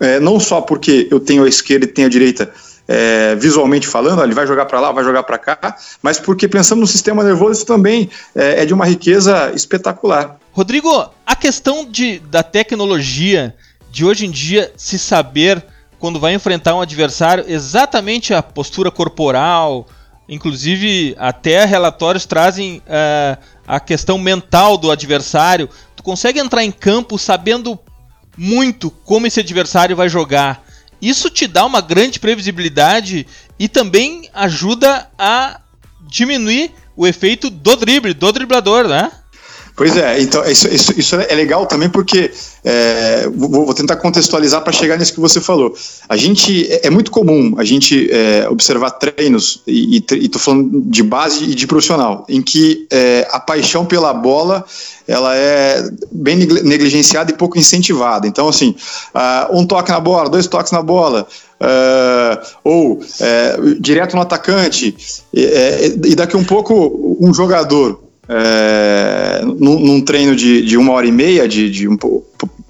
é, não só porque eu tenho a esquerda e tenho a direita é, visualmente falando, ele vai jogar para lá, vai jogar para cá, mas porque pensando no sistema nervoso, isso também é, é, de uma riqueza espetacular. Rodrigo, a questão de, da tecnologia, de hoje em dia se saber quando vai enfrentar um adversário exatamente a postura corporal, inclusive até relatórios trazem. Uh, a questão mental do adversário, tu consegue entrar em campo sabendo muito como esse adversário vai jogar. Isso te dá uma grande previsibilidade e também ajuda a diminuir o efeito do drible, do driblador, né? Pois é, então isso, isso, isso é legal também porque é, vou, vou, tentar contextualizar para chegar nisso que você falou. A gente é, é muito comum a gente é, observar treinos e estou falando de base e de profissional, em que é, a paixão pela bola ela é bem negligenciada e pouco incentivada. Então assim, uh, um toque na bola, dois toques na bola, uh, ou direto no atacante e daqui um pouco um jogador é, num, num, treino de, de, uma hora e meia, de, de um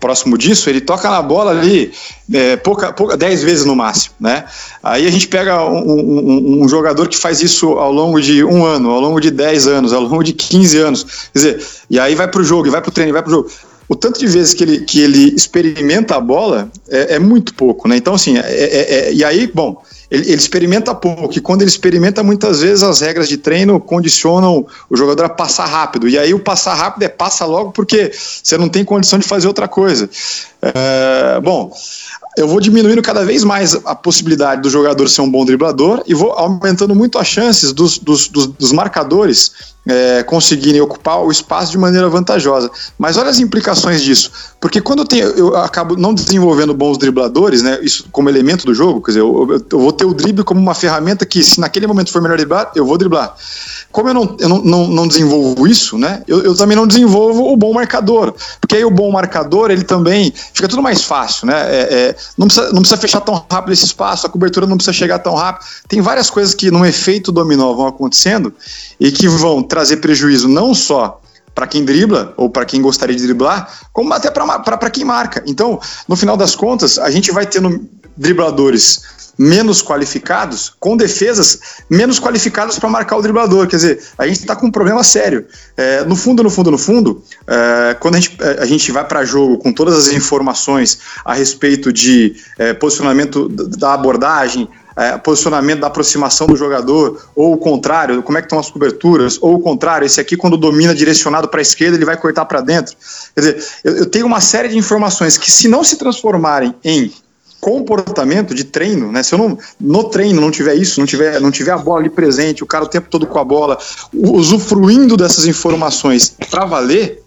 próximo disso, ele toca na bola ali é, pouca, pouca, dez vezes no máximo, né? Aí a gente pega um, um, um, jogador que faz isso ao longo de um ano, ao longo de dez anos, ao longo de 15 anos, quer dizer, e aí vai para o jogo, vai para o treino, vai para o jogo. O tanto de vezes que ele, que ele experimenta a bola é, é muito pouco, né? Então, assim, é, é, é e aí, bom, ele, ele, experimenta pouco, e quando ele experimenta, muitas vezes as regras de treino condicionam o jogador a passar rápido. E aí o passar rápido é passa logo porque você não tem condição de fazer outra coisa. É, bom, eu vou diminuindo cada vez mais a possibilidade do jogador ser um bom driblador e vou aumentando muito as chances dos, dos, dos, dos marcadores é, conseguirem ocupar o espaço de maneira vantajosa. Mas olha as implicações disso, porque quando eu, tenho, eu acabo não desenvolvendo bons dribladores, né, isso como elemento do jogo, quer dizer, eu, eu vou ter o drible como uma ferramenta que, se naquele momento for melhor driblar, eu vou driblar. Como eu não, eu não, não, não desenvolvo isso, né, eu, eu, também não desenvolvo o bom marcador, porque aí o bom marcador, ele também fica tudo mais fácil, né, é, é, não, precisa, não precisa fechar tão rápido esse espaço, a cobertura não precisa chegar tão rápido, tem várias coisas que num efeito dominó vão acontecendo e que vão trazer prejuízo não só para quem dribla ou para quem gostaria de driblar, como até para quem marca. Então, no final das contas, a gente vai tendo dribladores menos qualificados com defesas menos qualificadas para marcar o driblador. Quer dizer, a gente está com um problema sério. É, no fundo, no fundo, no fundo, é, quando a gente, é, a gente vai para jogo com todas as informações a respeito de é, posicionamento da abordagem, é, posicionamento da aproximação do jogador, ou o contrário, como é que estão as coberturas, ou o contrário, esse aqui quando domina direcionado para a esquerda, ele vai cortar para dentro. Quer dizer, eu, eu tenho uma série de informações que se não se transformarem em comportamento de treino, né? Se eu não no treino não tiver isso, não tiver, não tiver a bola ali presente, o cara o tempo todo com a bola, usufruindo dessas informações para valer,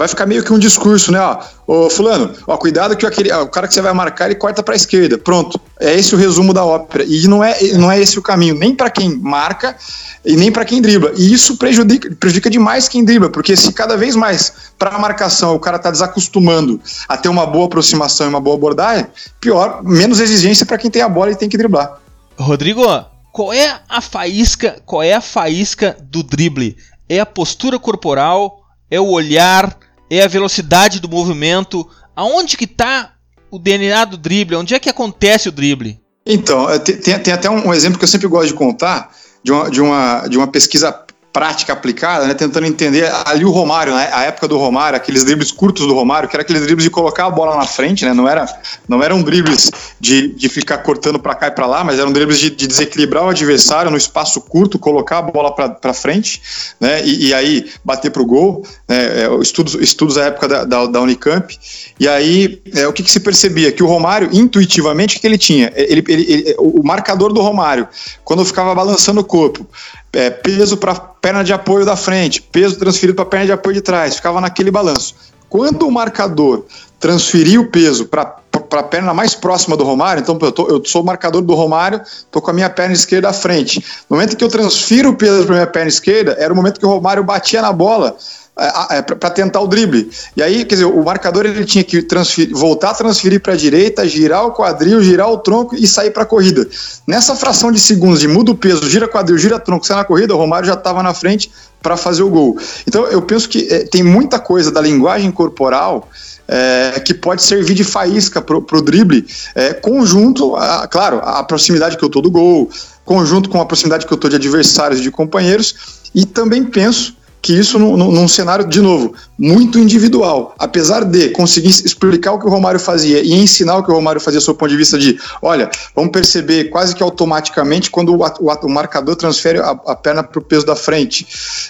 vai ficar meio que um discurso, né? Ó, ô, fulano, ó, cuidado que aquele, ó, o cara que você vai marcar, ele corta para a esquerda. Pronto. É esse o resumo da ópera. E não é, não é esse o caminho, nem para quem marca e nem para quem dribla. E isso prejudica, prejudica demais quem dribla, porque se cada vez mais para a marcação o cara tá desacostumando a ter uma boa aproximação e uma boa abordagem, pior, menos exigência para quem tem a bola e tem que driblar. Rodrigo, qual é a faísca, qual é a faísca do drible? É a postura corporal, é o olhar, é a velocidade do movimento. Aonde que está o DNA do drible? Onde é que acontece o drible? Então, é, tem, tem até um exemplo que eu sempre gosto de contar de uma, de uma, de uma pesquisa prática aplicada, né, tentando entender ali o Romário, né, a época do Romário, aqueles dribles curtos do Romário, que era aqueles dribles de colocar a bola na frente, né, não, era, não eram dribles de, de ficar cortando para cá e para lá, mas eram dribles de, de, desequilibrar o adversário no espaço curto, colocar a bola para frente, né, e, e aí bater para o gol, né, é, estudos, estudos da época da, da, da Unicamp, e aí é, o que, que, se percebia? Que o Romário, intuitivamente, o que ele tinha? Ele, ele, ele, o marcador do Romário, quando ficava balançando o corpo, é, peso para perna de apoio da frente, peso transferido para perna de apoio de trás, ficava naquele balanço. Quando o marcador transferia o peso para a perna mais próxima do Romário, então eu, tô, eu sou o marcador do Romário, estou com a minha perna esquerda à frente. No momento que eu transfiro o peso para a minha perna esquerda, era o momento que o Romário batia na bola para tentar o drible. E aí, quer dizer, o marcador ele tinha que transferir, voltar a transferir para a direita, girar o quadril, girar o tronco e sair para a corrida. Nessa fração de segundos de muda o peso, gira quadril, gira tronco, sai na corrida, o Romário já estava na frente para fazer o gol. Então, eu penso que é, tem muita coisa da linguagem corporal é, que pode servir de faísca para o drible, é, conjunto, a, claro, a proximidade que eu estou do gol, conjunto com a proximidade que eu estou de adversários e de companheiros, e também penso que isso num, num, cenário, de novo, muito individual. Apesar de conseguir explicar o que o Romário fazia e ensinar o que o Romário fazia, do ponto de vista de, olha, vamos perceber quase que automaticamente quando o, o, o marcador transfere a, a perna para o peso da frente,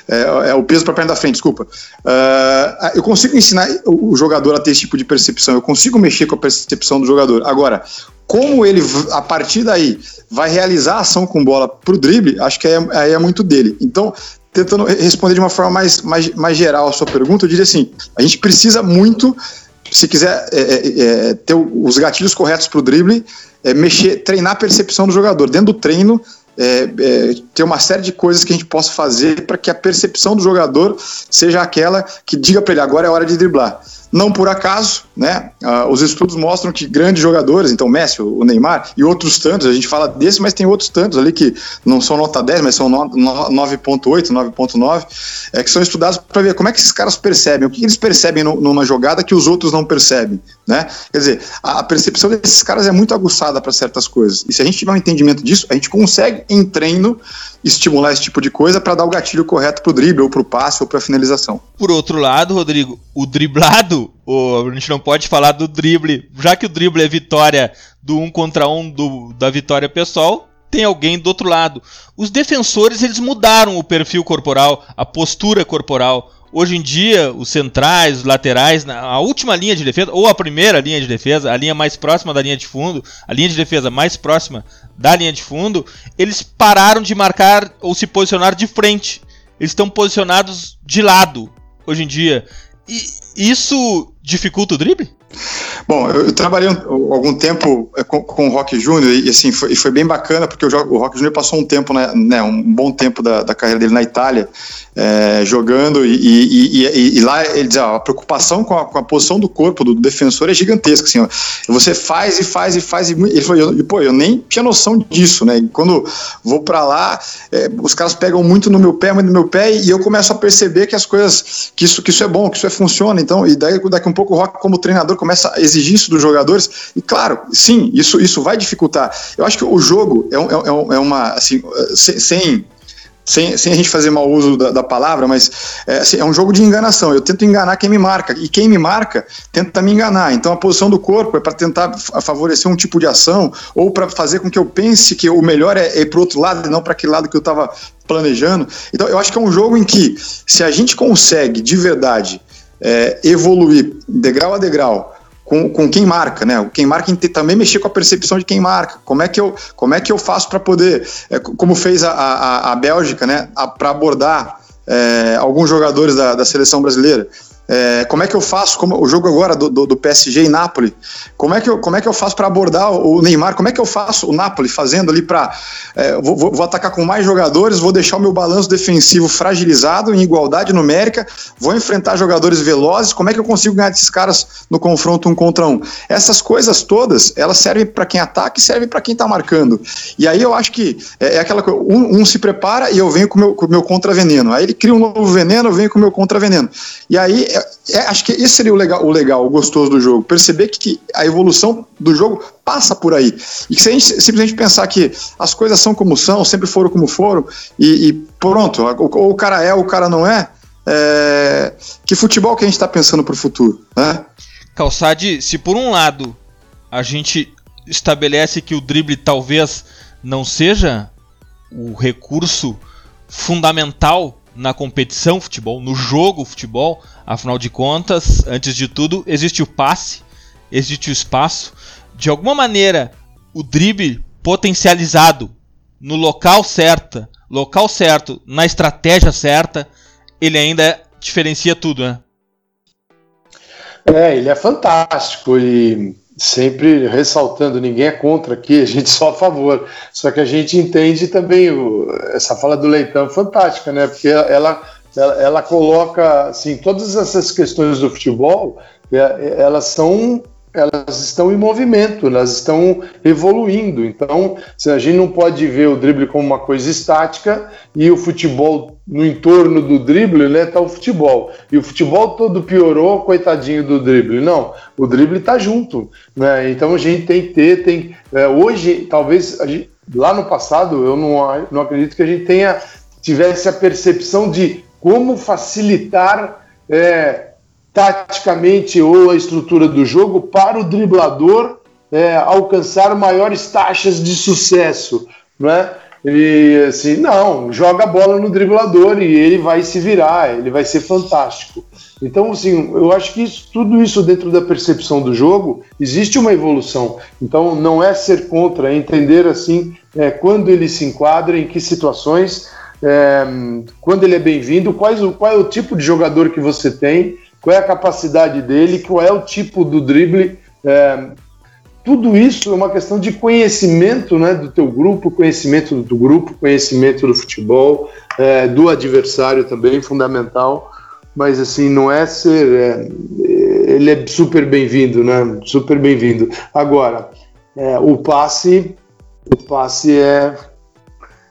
é, é o peso para a perna da frente, desculpa. Uh, eu consigo ensinar o, o jogador a ter esse tipo de percepção, eu consigo mexer com a percepção do jogador. Agora, como ele, a partir daí, vai realizar a ação com bola para o drible, acho que aí é, aí é, muito dele. Então, tentando responder de uma forma mais, mais, mais geral a sua pergunta, eu diria assim: a gente precisa muito, se quiser é, é, é ter os gatilhos corretos para o drible, é, mexer, treinar a percepção do jogador. Dentro do treino, é, é, ter uma série de coisas que a gente possa fazer para que a percepção do jogador seja aquela que diga para ele agora é hora de driblar. Não por acaso, né? Uh, os estudos mostram que grandes jogadores, então Messi, o Neymar e outros tantos, a gente fala desse, mas tem outros tantos ali que não são nota 10, mas são 9.8, 9.9, é, que são estudados para ver como é que esses caras percebem, o que eles percebem no, numa jogada que os outros não percebem, né? Quer dizer, a, a percepção desses caras é muito aguçada para certas coisas. E se a gente tiver um entendimento disso, a gente consegue em treino estimular esse tipo de coisa para dar o gatilho correto para o drible, ou para o passe, ou para a finalização. Por outro lado, Rodrigo, o driblado, o, a gente não pode falar do drible, já que o drible é vitória do um contra um do, da vitória pessoal, tem alguém do outro lado. Os defensores eles mudaram o perfil corporal, a postura corporal. Hoje em dia, os centrais, os laterais, a última linha de defesa, ou a primeira linha de defesa, a linha mais próxima da linha de fundo, a linha de defesa mais próxima da linha de fundo, eles pararam de marcar ou se posicionar de frente. Eles estão posicionados de lado hoje em dia. E isso dificulta o drible? Bom, eu, trabalhei um, algum tempo é, com, com o Rock Júnior e assim foi, foi bem bacana porque o, o Rock Júnior passou um tempo, né, né, um bom tempo da, da carreira dele na Itália é, jogando e, e, e, e, lá ele diz ó, a preocupação com a, com a, posição do corpo do defensor é gigantesca assim, ó, você faz e faz e faz e ele falou, pô, eu nem tinha noção disso, né? Quando vou para lá, é, os caras pegam muito no meu pé, muito no meu pé e eu começo a perceber que as coisas que isso que isso é bom, que isso é funciona, então e daí daqui um pouco o Rock como treinador começa a exigir isso dos jogadores e claro, sim, isso isso vai dificultar. Eu acho que o jogo é, é, é uma assim sem sem, sem a gente fazer mau uso da, da palavra, mas é, assim, é, um jogo de enganação. Eu tento enganar quem me marca, e quem me marca tenta me enganar. Então a posição do corpo é para tentar favorecer um tipo de ação, ou para fazer com que eu pense que o melhor é, é ir para outro lado e não para aquele lado que eu estava planejando. Então eu acho que é um jogo em que, se a gente consegue de verdade é, evoluir degrau a degrau, com, com quem marca, né? Quem marca também mexer com a percepção de quem marca. Como é que eu, como é que eu faço para poder, é, como fez a, a, a Bélgica, né? Para abordar é, alguns jogadores da, da seleção brasileira. É, como é que eu faço? Como, o jogo agora do, do, do, PSG e Napoli, como é que eu, como é que eu faço para abordar o Neymar? Como é que eu faço o Napoli fazendo ali para. É, vou, vou, atacar com mais jogadores, vou deixar o meu balanço defensivo fragilizado, em igualdade numérica, vou enfrentar jogadores velozes. Como é que eu consigo ganhar desses caras no confronto um contra um? Essas coisas todas, elas servem para quem ataca e servem para quem está marcando. E aí eu acho que é, é aquela coisa: um, um, se prepara e eu venho com o meu, com meu contraveneno. Aí ele cria um novo veneno, eu venho com o meu contraveneno. E aí é, é, acho que esse seria o legal, o legal, o gostoso do jogo. Perceber que a evolução do jogo passa por aí. E que se a gente simplesmente pensar que as coisas são como são, sempre foram como foram, e, e pronto, ou o cara é ou o cara não é, é que futebol que a gente está pensando para o futuro, né? Calçade, se por um lado a gente estabelece que o drible talvez não seja o recurso fundamental na competição futebol, no jogo futebol, afinal de contas, antes de tudo, existe o passe, existe o espaço. De alguma maneira, o drible potencializado no local certo, local certo, na estratégia certa, ele ainda diferencia tudo, né? É, ele é fantástico e sempre ressaltando, ninguém é contra aqui, a gente só a favor. Só que a gente entende também o, essa fala do Leitão fantástica, né? Porque ela, ela, ela, coloca assim, todas essas questões do futebol, é, elas são elas estão em movimento, elas estão evoluindo. Então, a gente não pode ver o drible como uma coisa estática e o futebol no entorno do drible, né, tá o futebol. E o futebol todo piorou, coitadinho do drible. Não, o drible está junto, né? Então a gente tem que ter, tem é, hoje talvez gente, lá no passado eu não, não acredito que a gente tenha tivesse a percepção de como facilitar é, taticamente ou a estrutura do jogo para o driblador é, alcançar maiores taxas de sucesso, né? E assim, não, joga a bola no driblador e ele vai se virar, ele vai ser fantástico. Então, assim, eu acho que isso, tudo isso dentro da percepção do jogo existe uma evolução. Então, não é ser contra, é entender assim é, quando ele se enquadra, em que situações, é, quando ele é bem-vindo, qual é o tipo de jogador que você tem qual é a capacidade dele, qual é o tipo do drible. É, tudo isso é uma questão de conhecimento né, do teu grupo, conhecimento do grupo, conhecimento do futebol, é, do adversário também, fundamental. Mas assim, não é ser. É, ele é super bem-vindo, né? Super bem-vindo. Agora, é, o passe, o passe é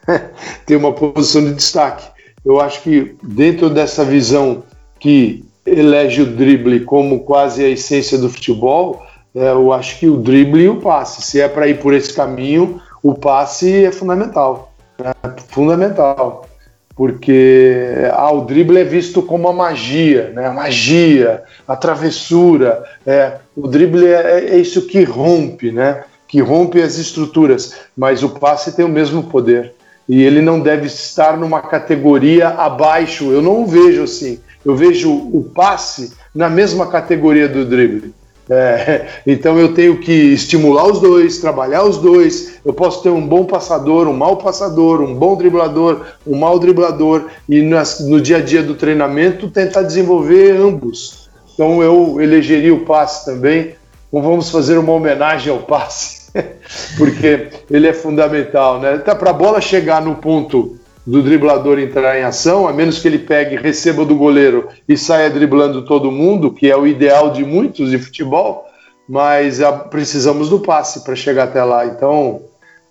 tem uma posição de destaque. Eu acho que dentro dessa visão que elege o drible como quase a essência do futebol, é, eu acho que o drible e o passe. Se é para ir por esse caminho, o passe é fundamental. Né? Fundamental. Porque ah, o drible é visto como a magia, né? a magia, a travessura. É, o drible é, é isso que rompe, né? que rompe as estruturas, mas o passe tem o mesmo poder. E ele não deve estar numa categoria abaixo, eu não o vejo assim eu vejo o passe na mesma categoria do drible. É, então eu tenho que estimular os dois, trabalhar os dois. Eu posso ter um bom passador, um mau passador, um bom driblador, um mau driblador e nas, no dia a dia do treinamento tentar desenvolver ambos. Então eu elegeria o passe também. Então vamos fazer uma homenagem ao passe, porque ele é fundamental, né? Até para a bola chegar no ponto do driblador entrar em ação, a menos que ele pegue, receba do goleiro e saia driblando todo mundo, que é o ideal de muitos de futebol, mas a, precisamos do passe para chegar até lá. Então,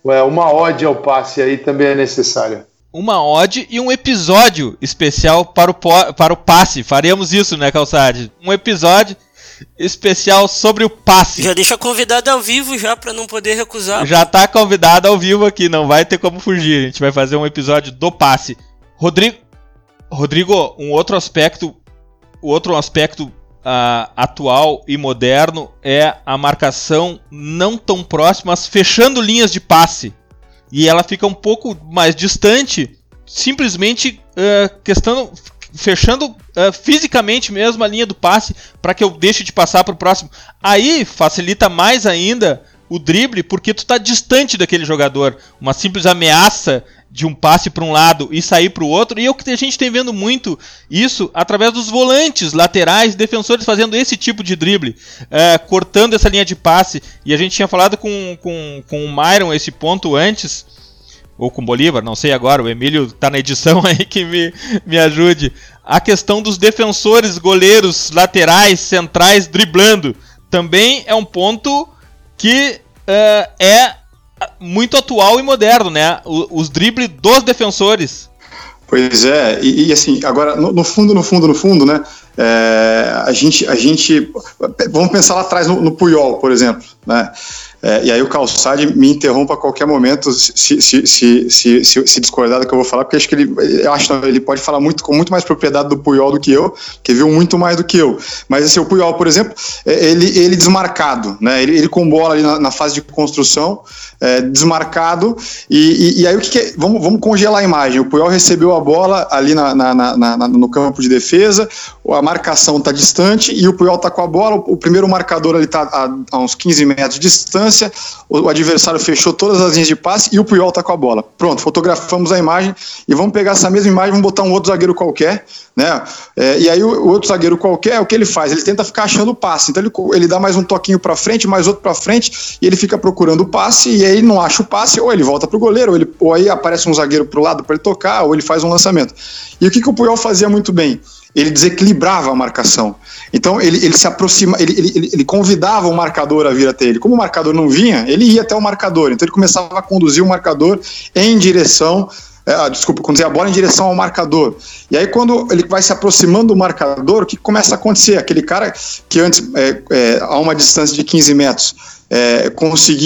é, uma ode ao passe aí também é necessária. Uma ode e um episódio especial para o, para o passe. Faremos isso, né, Calçade? Um episódio especial sobre o passe. Já deixa convidado ao vivo já para não poder recusar. Já tá convidado ao vivo aqui, não vai ter como fugir. A gente vai fazer um episódio do passe. Rodrigo, Rodrigo, um outro aspecto, o outro aspecto uh, atual e moderno é a marcação não tão próximas, fechando linhas de passe. E ela fica um pouco mais distante, simplesmente uh, questão fechando uh, fisicamente mesmo a linha do passe para que eu deixe de passar para o próximo. Aí facilita mais ainda o drible porque tu está distante daquele jogador. Uma simples ameaça de um passe para um lado e sair para o outro. E é o que a gente tem vendo muito isso através dos volantes laterais, defensores fazendo esse tipo de drible, é, cortando essa linha de passe. E a gente tinha falado com, com, com o Myron esse ponto antes, ou com Bolívar, não sei agora, o Emílio está na edição aí que me, me ajude. A questão dos defensores, goleiros, laterais, centrais driblando também é um ponto que uh, é muito atual e moderno, né? O, os dribles dos defensores. Pois é, e, e assim, agora, no, no, fundo, no fundo, no fundo, né? É, a, gente, a gente. Vamos pensar lá atrás no, no Puyol, por exemplo, né? É, e aí o Calçade me interrompa a qualquer momento se, se, se, se, se, se discordar do que eu vou falar, porque acho que ele, eu acho ele pode falar muito, com muito mais propriedade do Puyol do que eu, que viu muito mais do que eu. Mas assim, o Puyol, por exemplo, é, ele, ele desmarcado, né? ele, ele com bola ali na, na fase de construção, é, desmarcado, e, e, e, aí o que, que é? Vamos, vamos congelar a imagem. O Puyol recebeu a bola ali na, na, na, no campo de defesa, a marcação está distante e o Puyol está com a bola, o primeiro marcador ali está a, a uns 15 metros de distância o, o adversário fechou todas as linhas de passe e o Puyol tá com a bola. Pronto, fotografamos a imagem e vamos pegar essa mesma imagem, vamos botar um outro zagueiro qualquer, né? É, e aí o, o, outro zagueiro qualquer, o que ele faz? Ele tenta ficar achando o passe. Então ele, ele dá mais um toquinho para frente, mais outro para frente e ele fica procurando o passe e aí não acha o passe, ou ele volta pro goleiro, ou, ele, ou aí aparece um zagueiro pro lado para ele tocar, ou ele faz um lançamento. E o que, que o Puyol fazia muito bem? Ele desequilibrava a marcação. Então ele, ele se aproxima, ele, ele, ele, convidava o marcador a vir até ele. Como o marcador não vinha, ele ia até o marcador. Então ele começava a conduzir o marcador em direção. É, ah, desculpa, conduzir a bola em direção ao marcador. E aí, quando ele vai se aproximando do marcador, o que começa a acontecer? Aquele cara que antes, é, é, a uma distância de 15 metros, é,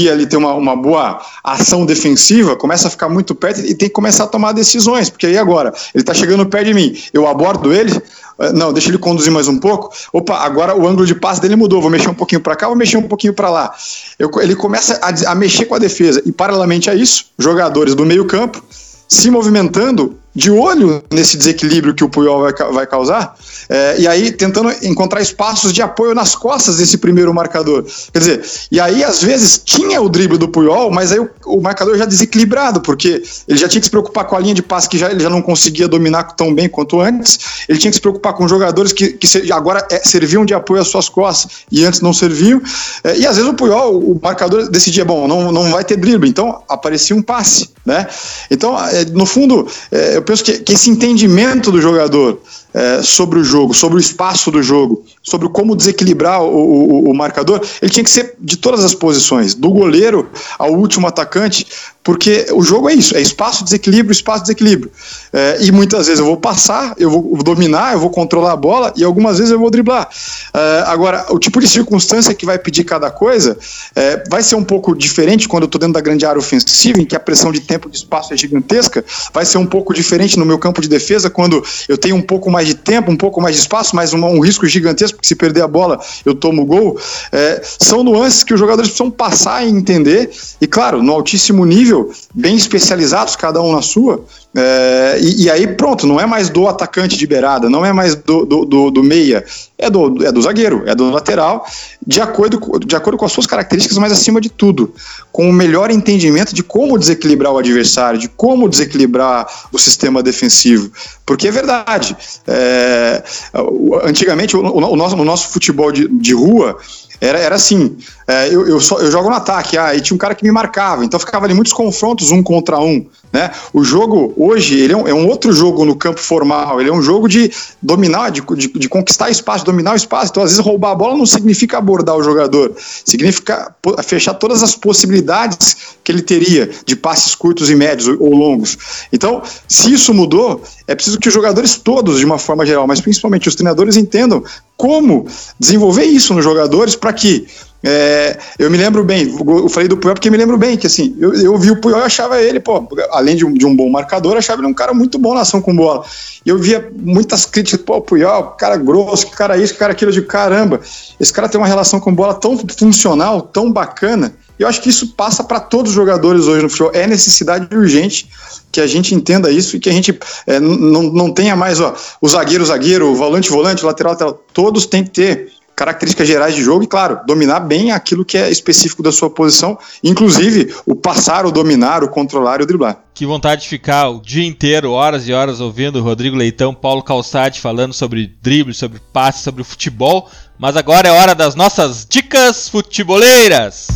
ali ter uma, uma boa ação defensiva, começa a ficar muito perto e tem que começar a tomar decisões, porque aí agora, ele está chegando perto de mim, eu abordo ele, é, não, deixa ele conduzir mais um pouco. Opa, agora o ângulo de passe dele mudou. Vou mexer um pouquinho para cá, vou mexer um pouquinho para lá. Eu, ele começa a, a, mexer com a defesa e paralelamente a isso, jogadores do meio campo se movimentando de olho nesse desequilíbrio que o Puyol vai, vai causar, é, e aí tentando encontrar espaços de apoio nas costas desse primeiro marcador. Quer dizer, e aí às vezes tinha o drible do Puyol, mas aí o, o, marcador já desequilibrado, porque ele já tinha que se preocupar com a linha de passe que já, ele já não conseguia dominar tão bem quanto antes, ele tinha que se preocupar com jogadores que, que agora é, serviam de apoio às suas costas e antes não serviam, é, e às vezes o Puyol, o marcador decidia, bom, não, não vai ter drible, então aparecia um passe, né? Então, é, no fundo, é, eu penso que, que esse entendimento do jogador é, sobre o jogo, sobre o espaço do jogo, sobre como desequilibrar o, o, o, marcador, ele tinha que ser de todas as posições, do goleiro ao último atacante, porque o jogo é isso, é espaço, desequilíbrio, espaço, desequilíbrio. É, e muitas vezes eu vou passar, eu vou dominar, eu vou controlar a bola e algumas vezes eu vou driblar. É, agora, o tipo de circunstância que vai pedir cada coisa é, vai ser um pouco diferente quando eu estou dentro da grande área ofensiva, em que a pressão de tempo de espaço é gigantesca, vai ser um pouco diferente no meu campo de defesa, quando eu tenho um pouco mais de tempo, um pouco mais de espaço, mas um, um risco gigantesco, porque se perder a bola eu tomo gol. É, são nuances que os jogadores precisam passar e entender, e claro, no altíssimo nível, bem especializados, cada um na sua. É, e, e, aí, pronto, não é mais do atacante de beirada, não é mais do, do, do, do, meia, é do, é do zagueiro, é do lateral, de acordo, de acordo com as suas características, mas acima de tudo, com o melhor entendimento de como desequilibrar o adversário, de como desequilibrar o sistema defensivo. Porque é verdade, é, antigamente, o, o, nosso, o nosso futebol de, de rua era, era assim: é, eu, eu, só, eu jogo no ataque, ah, tinha um cara que me marcava, então ficava ali muitos confrontos um contra um. Né? O jogo hoje ele é um, é um, outro jogo no campo formal, ele é um jogo de dominar, de, de, de, conquistar espaço, dominar o espaço. Então, às vezes, roubar a bola não significa abordar o jogador, significa fechar todas as possibilidades que ele teria de passes curtos e médios ou longos. Então, se isso mudou, é preciso que os jogadores todos, de uma forma geral, mas principalmente os treinadores, entendam como desenvolver isso nos jogadores para que é, eu me lembro bem, eu falei do Puyol porque me lembro bem que assim, eu, eu vi o Puyol e achava ele, pô, além de um, de um bom marcador, achava ele um cara muito bom na ação com bola. E eu via muitas críticas, pô, Puyol, cara grosso, que cara isso, que cara aquilo, de caramba. Esse cara tem uma relação com bola tão funcional, tão bacana. Eu acho que isso passa para todos os jogadores hoje no futebol. É necessidade urgente que a gente entenda isso e que a gente é, não, não tenha mais ó, o zagueiro, zagueiro, o volante, volante, lateral, lateral. Todos têm que ter características gerais de jogo e, claro, dominar bem aquilo que é específico da sua posição, inclusive o passar, o dominar, o controlar e o driblar. Que vontade de ficar o dia inteiro, horas e horas, ouvindo o Rodrigo Leitão, Paulo Calçade falando sobre drible, sobre passe, sobre futebol. Mas agora é hora das nossas dicas futeboleiras.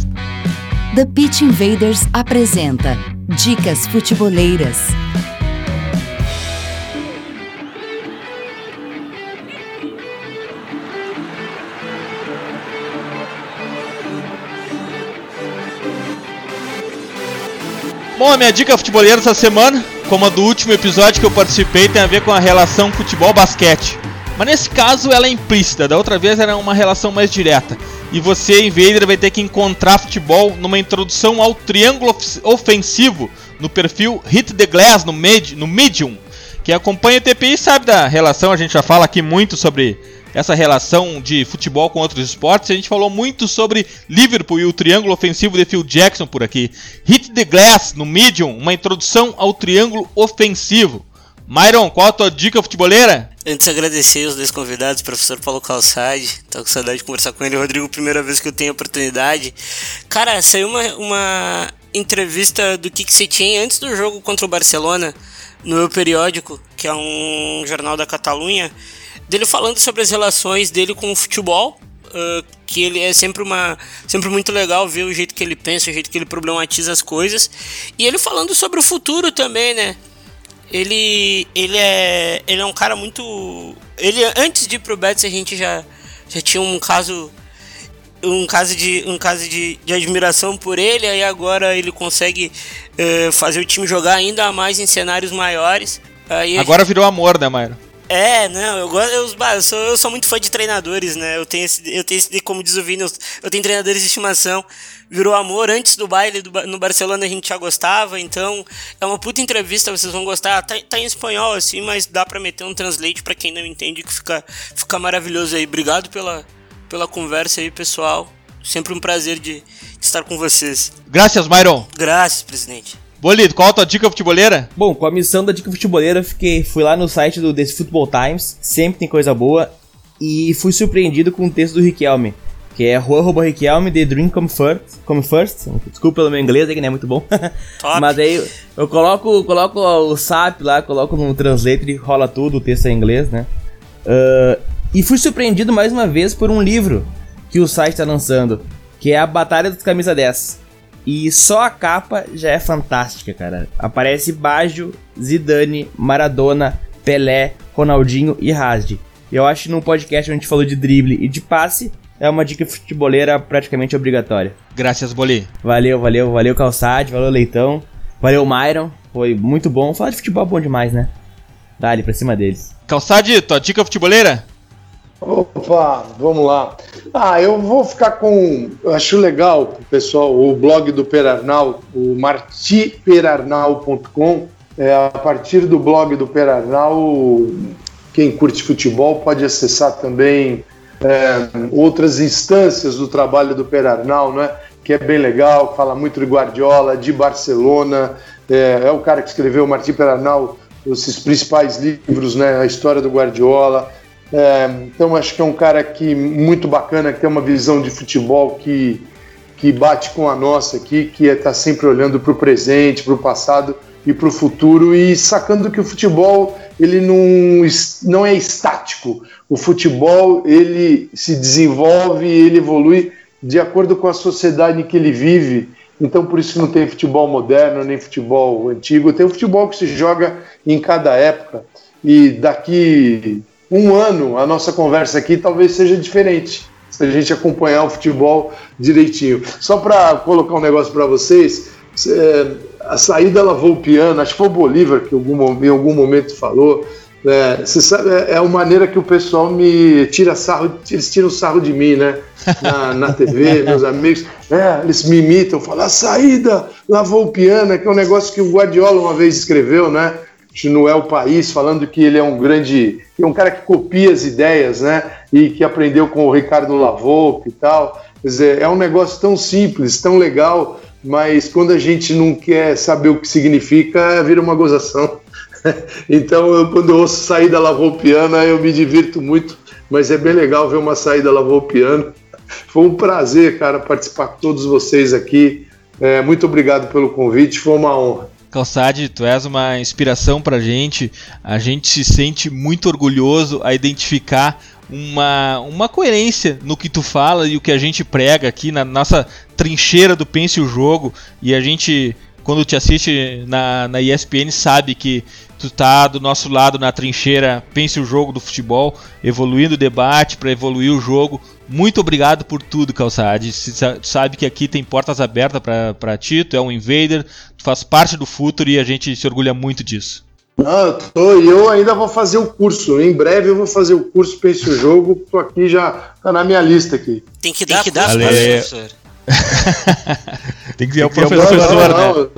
The Pitch Invaders apresenta Dicas Futeboleiras. Bom, a minha dica futebolera essa semana, como a do último episódio que eu participei, tem a ver com a relação futebol-basquete. Mas nesse caso ela é implícita, da outra vez era uma relação mais direta. E você, Invader, vai ter que encontrar futebol numa introdução ao triângulo ofensivo no perfil Hit the Glass no, Med no Medium. Quem acompanha o TPI sabe da relação, a gente já fala aqui muito sobre essa relação de futebol com outros esportes. A gente falou muito sobre Liverpool e o triângulo ofensivo de Phil Jackson por aqui. Hit the Glass no Medium, uma introdução ao triângulo ofensivo. Myron, qual a tua dica futeboleira? Antes agradecer os dois convidados, professor Paulo Calçade. Tô com saudade de conversar com ele. Rodrigo, primeira vez que eu tenho a oportunidade. Cara, saiu uma, uma entrevista do Kik Setien antes do jogo contra o Barcelona no meu periódico, que é um jornal da Catalunha dele falando sobre as relações dele com o futebol. Uh, que ele é sempre uma sempre muito legal ver o jeito que ele pensa, o jeito que ele problematiza as coisas. E ele falando sobre o futuro também, né? Ele ele é ele é um cara muito ele antes de ir pro Betis a gente já já tinha um caso um caso de um caso de, de admiração por ele aí agora ele consegue uh, fazer o time jogar ainda mais em cenários maiores. Agora gente... virou amor né Mauro é, não, eu gosto. Eu, eu, sou, eu sou muito fã de treinadores, né? Eu tenho esse, eu tenho esse como diz o Vini, eu, eu tenho treinadores de estimação. Virou amor antes do baile do, no Barcelona a gente já gostava, então é uma puta entrevista, vocês vão gostar. Tá, tá em espanhol assim, mas dá pra meter um translate para quem não entende que fica, fica maravilhoso aí. Obrigado pela, pela conversa aí, pessoal. Sempre um prazer de estar com vocês. Graças, Myron. Graças, presidente. Bolito, qual a tua dica futeboleira? Bom, com a missão da dica futeboleira, fiquei, fui lá no site do The Football Times, sempre tem coisa boa, e fui surpreendido com o texto do Riquelme, que é Rua Riquelme, The Dream Come First, Come First. Desculpa pelo meu inglês, que não é muito bom. Mas aí eu coloco, coloco o SAP lá, coloco no translator e rola tudo, o texto é em inglês, né? Uh, e fui surpreendido mais uma vez por um livro que o site está lançando, que é A Batalha dos Camisa 10. E só a capa já é fantástica, cara. Aparece Baggio, Zidane, Maradona, Pelé, Ronaldinho e Rasdi. Eu acho que num podcast onde a gente falou de drible e de passe, é uma dica futeboleira praticamente obrigatória. Graças, Boli. Valeu, valeu, valeu Calçade, valeu Leitão, valeu Myron. Foi muito bom. Falar de futebol é bom demais, né? Dá-lhe pra cima deles. Calçade, tua dica futeboleira? Opa, vamos lá. Ah, eu vou ficar com. Eu acho legal, pessoal, o blog do Perarnal, o martiperarnal.com. É, a partir do blog do Perarnal, quem curte futebol pode acessar também é, outras instâncias do trabalho do Perarnal, né? que é bem legal, fala muito de Guardiola, de Barcelona. É, é o cara que escreveu, Martim Perarnal, esses principais livros, né? a história do Guardiola. É, então acho que é um cara que muito bacana, que tem uma visão de futebol que, que bate com a nossa aqui, que é sempre olhando para o presente, para o passado e para o futuro e sacando que o futebol ele não, não é estático. O futebol ele se desenvolve, ele evolui de acordo com a sociedade em que ele vive. Então por isso não tem futebol moderno nem futebol antigo, tem o futebol que se joga em cada época. E daqui um ano, a nossa conversa aqui talvez seja diferente, se a gente acompanhar o futebol direitinho. Só para colocar um negócio para vocês, é, a saída lavou o piano, acho que foi o Bolívar que em algum momento falou. É, você sabe, é, é uma maneira que o pessoal me tira sarro, eles tiram sarro de mim, né? Na, na TV, meus amigos, é, eles me imitam, falam, a saída lavou o piano, que é um negócio que o Guardiola uma vez escreveu, né? Não é o país, falando que ele é um grande, é um cara que copia as ideias, né? E que aprendeu com o Ricardo Lavoupe e tal. Quer dizer, é um negócio tão simples, tão legal, mas quando a gente não quer saber o que significa, vira uma gozação. então, eu, quando eu ouço saída lavoupiana, eu me divirto muito, mas é bem legal ver uma saída lavoupiana. Foi um prazer, cara, participar com todos vocês aqui. É, muito obrigado pelo convite, foi uma honra. Calçade, tu és uma inspiração pra gente. A gente se sente muito orgulhoso a identificar uma, uma coerência no que tu fala e o que a gente prega aqui na nossa trincheira do Pense o Jogo. E a gente, quando te assiste na, na ESPN, sabe que tu tá do nosso lado na trincheira Pense o Jogo do futebol, evoluindo o debate para evoluir o jogo. Muito obrigado por tudo, Calçade. Tu sabe que aqui tem portas abertas para ti, tu é um invader, tu faz parte do futuro e a gente se orgulha muito disso. Não, eu tô, e eu ainda vou fazer o curso. Em breve eu vou fazer o curso Pense o Jogo. Tô aqui já, tá na minha lista aqui. Tem que dar, tem que dar professor. tem que ser o professor, não, não, né?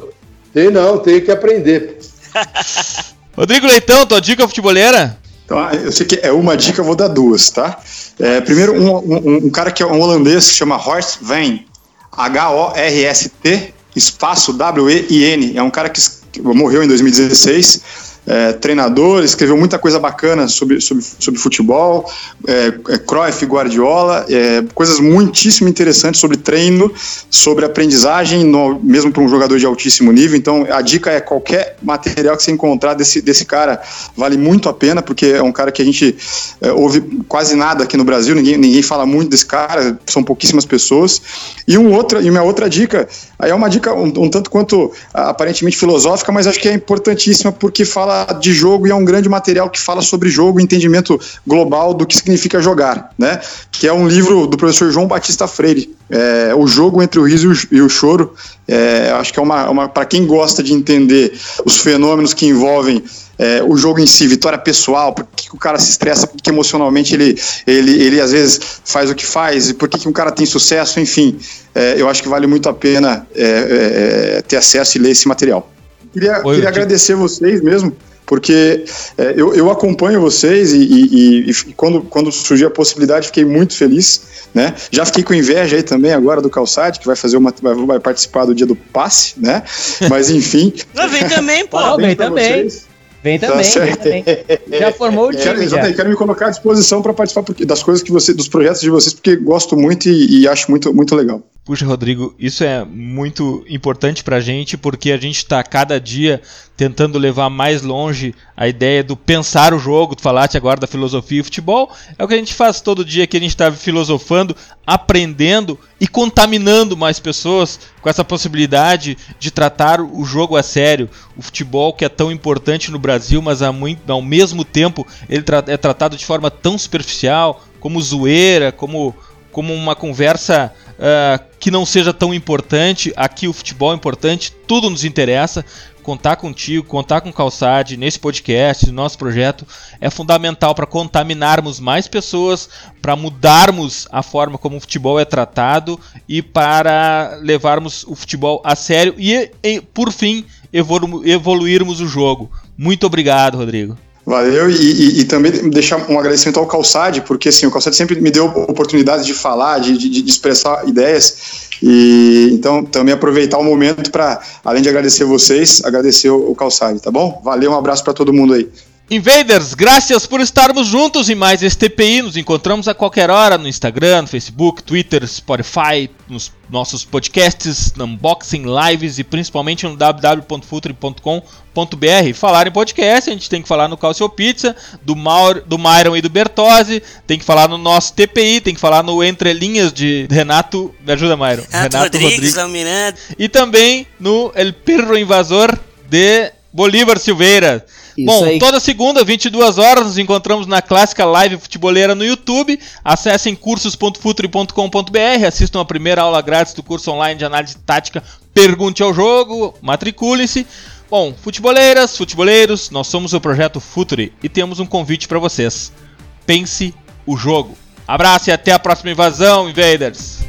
Tem não, tem que aprender. Rodrigo Leitão, tua dica futebolera? Então, ah, eu sei que é uma dica, eu vou dar duas, tá? É, primeiro, um, um, um, cara que é um holandês que chama Horst Veen, H-O-R-S-T, espaço W-E-I-N. É um cara que morreu em 2016 é, treinador, escreveu muita coisa bacana sobre, sobre, sobre futebol, é, é, Cruyff, Guardiola, é, coisas muitíssimo interessantes sobre treino, sobre aprendizagem, no, mesmo para um jogador de altíssimo nível. Então, a dica é qualquer material que você encontrar desse, desse cara vale muito a pena, porque é um cara que a gente é, ouve quase nada aqui no Brasil, ninguém, ninguém fala muito desse cara, são pouquíssimas pessoas. E, um outra, e minha outra dica, aí é uma dica um, um tanto quanto aparentemente filosófica, mas acho que é importantíssima porque fala de jogo e é um grande material que fala sobre jogo, entendimento global do que significa jogar, né? Que é um livro do professor João Batista Freire, é, o jogo entre o riso e o choro. É, acho que é uma, uma para quem gosta de entender os fenômenos que envolvem é, o jogo em si, vitória pessoal, por que, o cara se estressa, por que emocionalmente ele, ele, ele às vezes faz o que faz, e por que, que um cara tem sucesso, enfim, é, eu acho que vale muito a pena é, é ter acesso e ler esse material. Queria, Oi, queria agradecer vocês mesmo porque é, eu, eu, acompanho vocês e, e, e, quando, quando surgiu a possibilidade fiquei muito feliz, né? Já fiquei com inveja aí também agora do Calçade, que vai fazer uma vai, vai participar do dia do passe, né? Mas enfim. vem também, pô. Vem também. Vocês. Vem tá também, tá vem também. Já formou o time. Quero, já. quero me colocar à disposição para participar das coisas que você, dos projetos de vocês, porque gosto muito e, e acho muito, muito legal. Puxa, Rodrigo, isso é muito importante para a gente porque a gente está cada dia tentando levar mais longe a ideia do pensar o jogo. Tu falaste agora da filosofia e futebol. É o que a gente faz todo dia que a gente está filosofando, aprendendo e contaminando mais pessoas com essa possibilidade de tratar o jogo a sério. O futebol que é tão importante no Brasil, mas ao mesmo tempo ele é tratado de forma tão superficial, como zoeira, como, como uma conversa uh, que não seja tão importante. Aqui o futebol é importante, tudo nos interessa. Contar contigo, contar com o Calçade nesse podcast, no nosso projeto, é fundamental para contaminarmos mais pessoas, para mudarmos a forma como o futebol é tratado e para levarmos o futebol a sério e, e por fim, evolu evoluirmos o jogo. Muito obrigado, Rodrigo. Valeu, e, e, e, também deixar um agradecimento ao Calçade, porque assim, o Calçade sempre me deu oportunidade de falar, de, de, de expressar ideias, e então também aproveitar o momento para, além de agradecer vocês, agradecer o, o Calçade, tá bom? Valeu, um abraço para todo mundo aí. Invaders, graças por estarmos juntos em mais este TPI. Nos encontramos a qualquer hora no Instagram, no Facebook, Twitter, Spotify, nos nossos podcasts, unboxing, lives e principalmente no www.futre.com.br. Falar em podcast, a gente tem que falar no Calcio Pizza, do, Maur, do Myron e do Bertozzi, tem que falar no nosso TPI, tem que falar no Entre Linhas de Renato. Me ajuda, Myron. Renato, Renato Rodrigues, Rodrigues. E também no El Perro Invasor de Bolívar Silveira. Isso Bom, aí. toda segunda, 22 horas, nos encontramos na clássica live futeboleira no YouTube. Acessem cursos.futre.com.br, assistam a primeira aula grátis do curso online de análise tática Pergunte ao Jogo, matricule-se. Bom, futeboleiras, futeboleiros, nós somos o projeto Future e temos um convite para vocês. Pense o jogo. Abraço e até a próxima invasão, Invaders!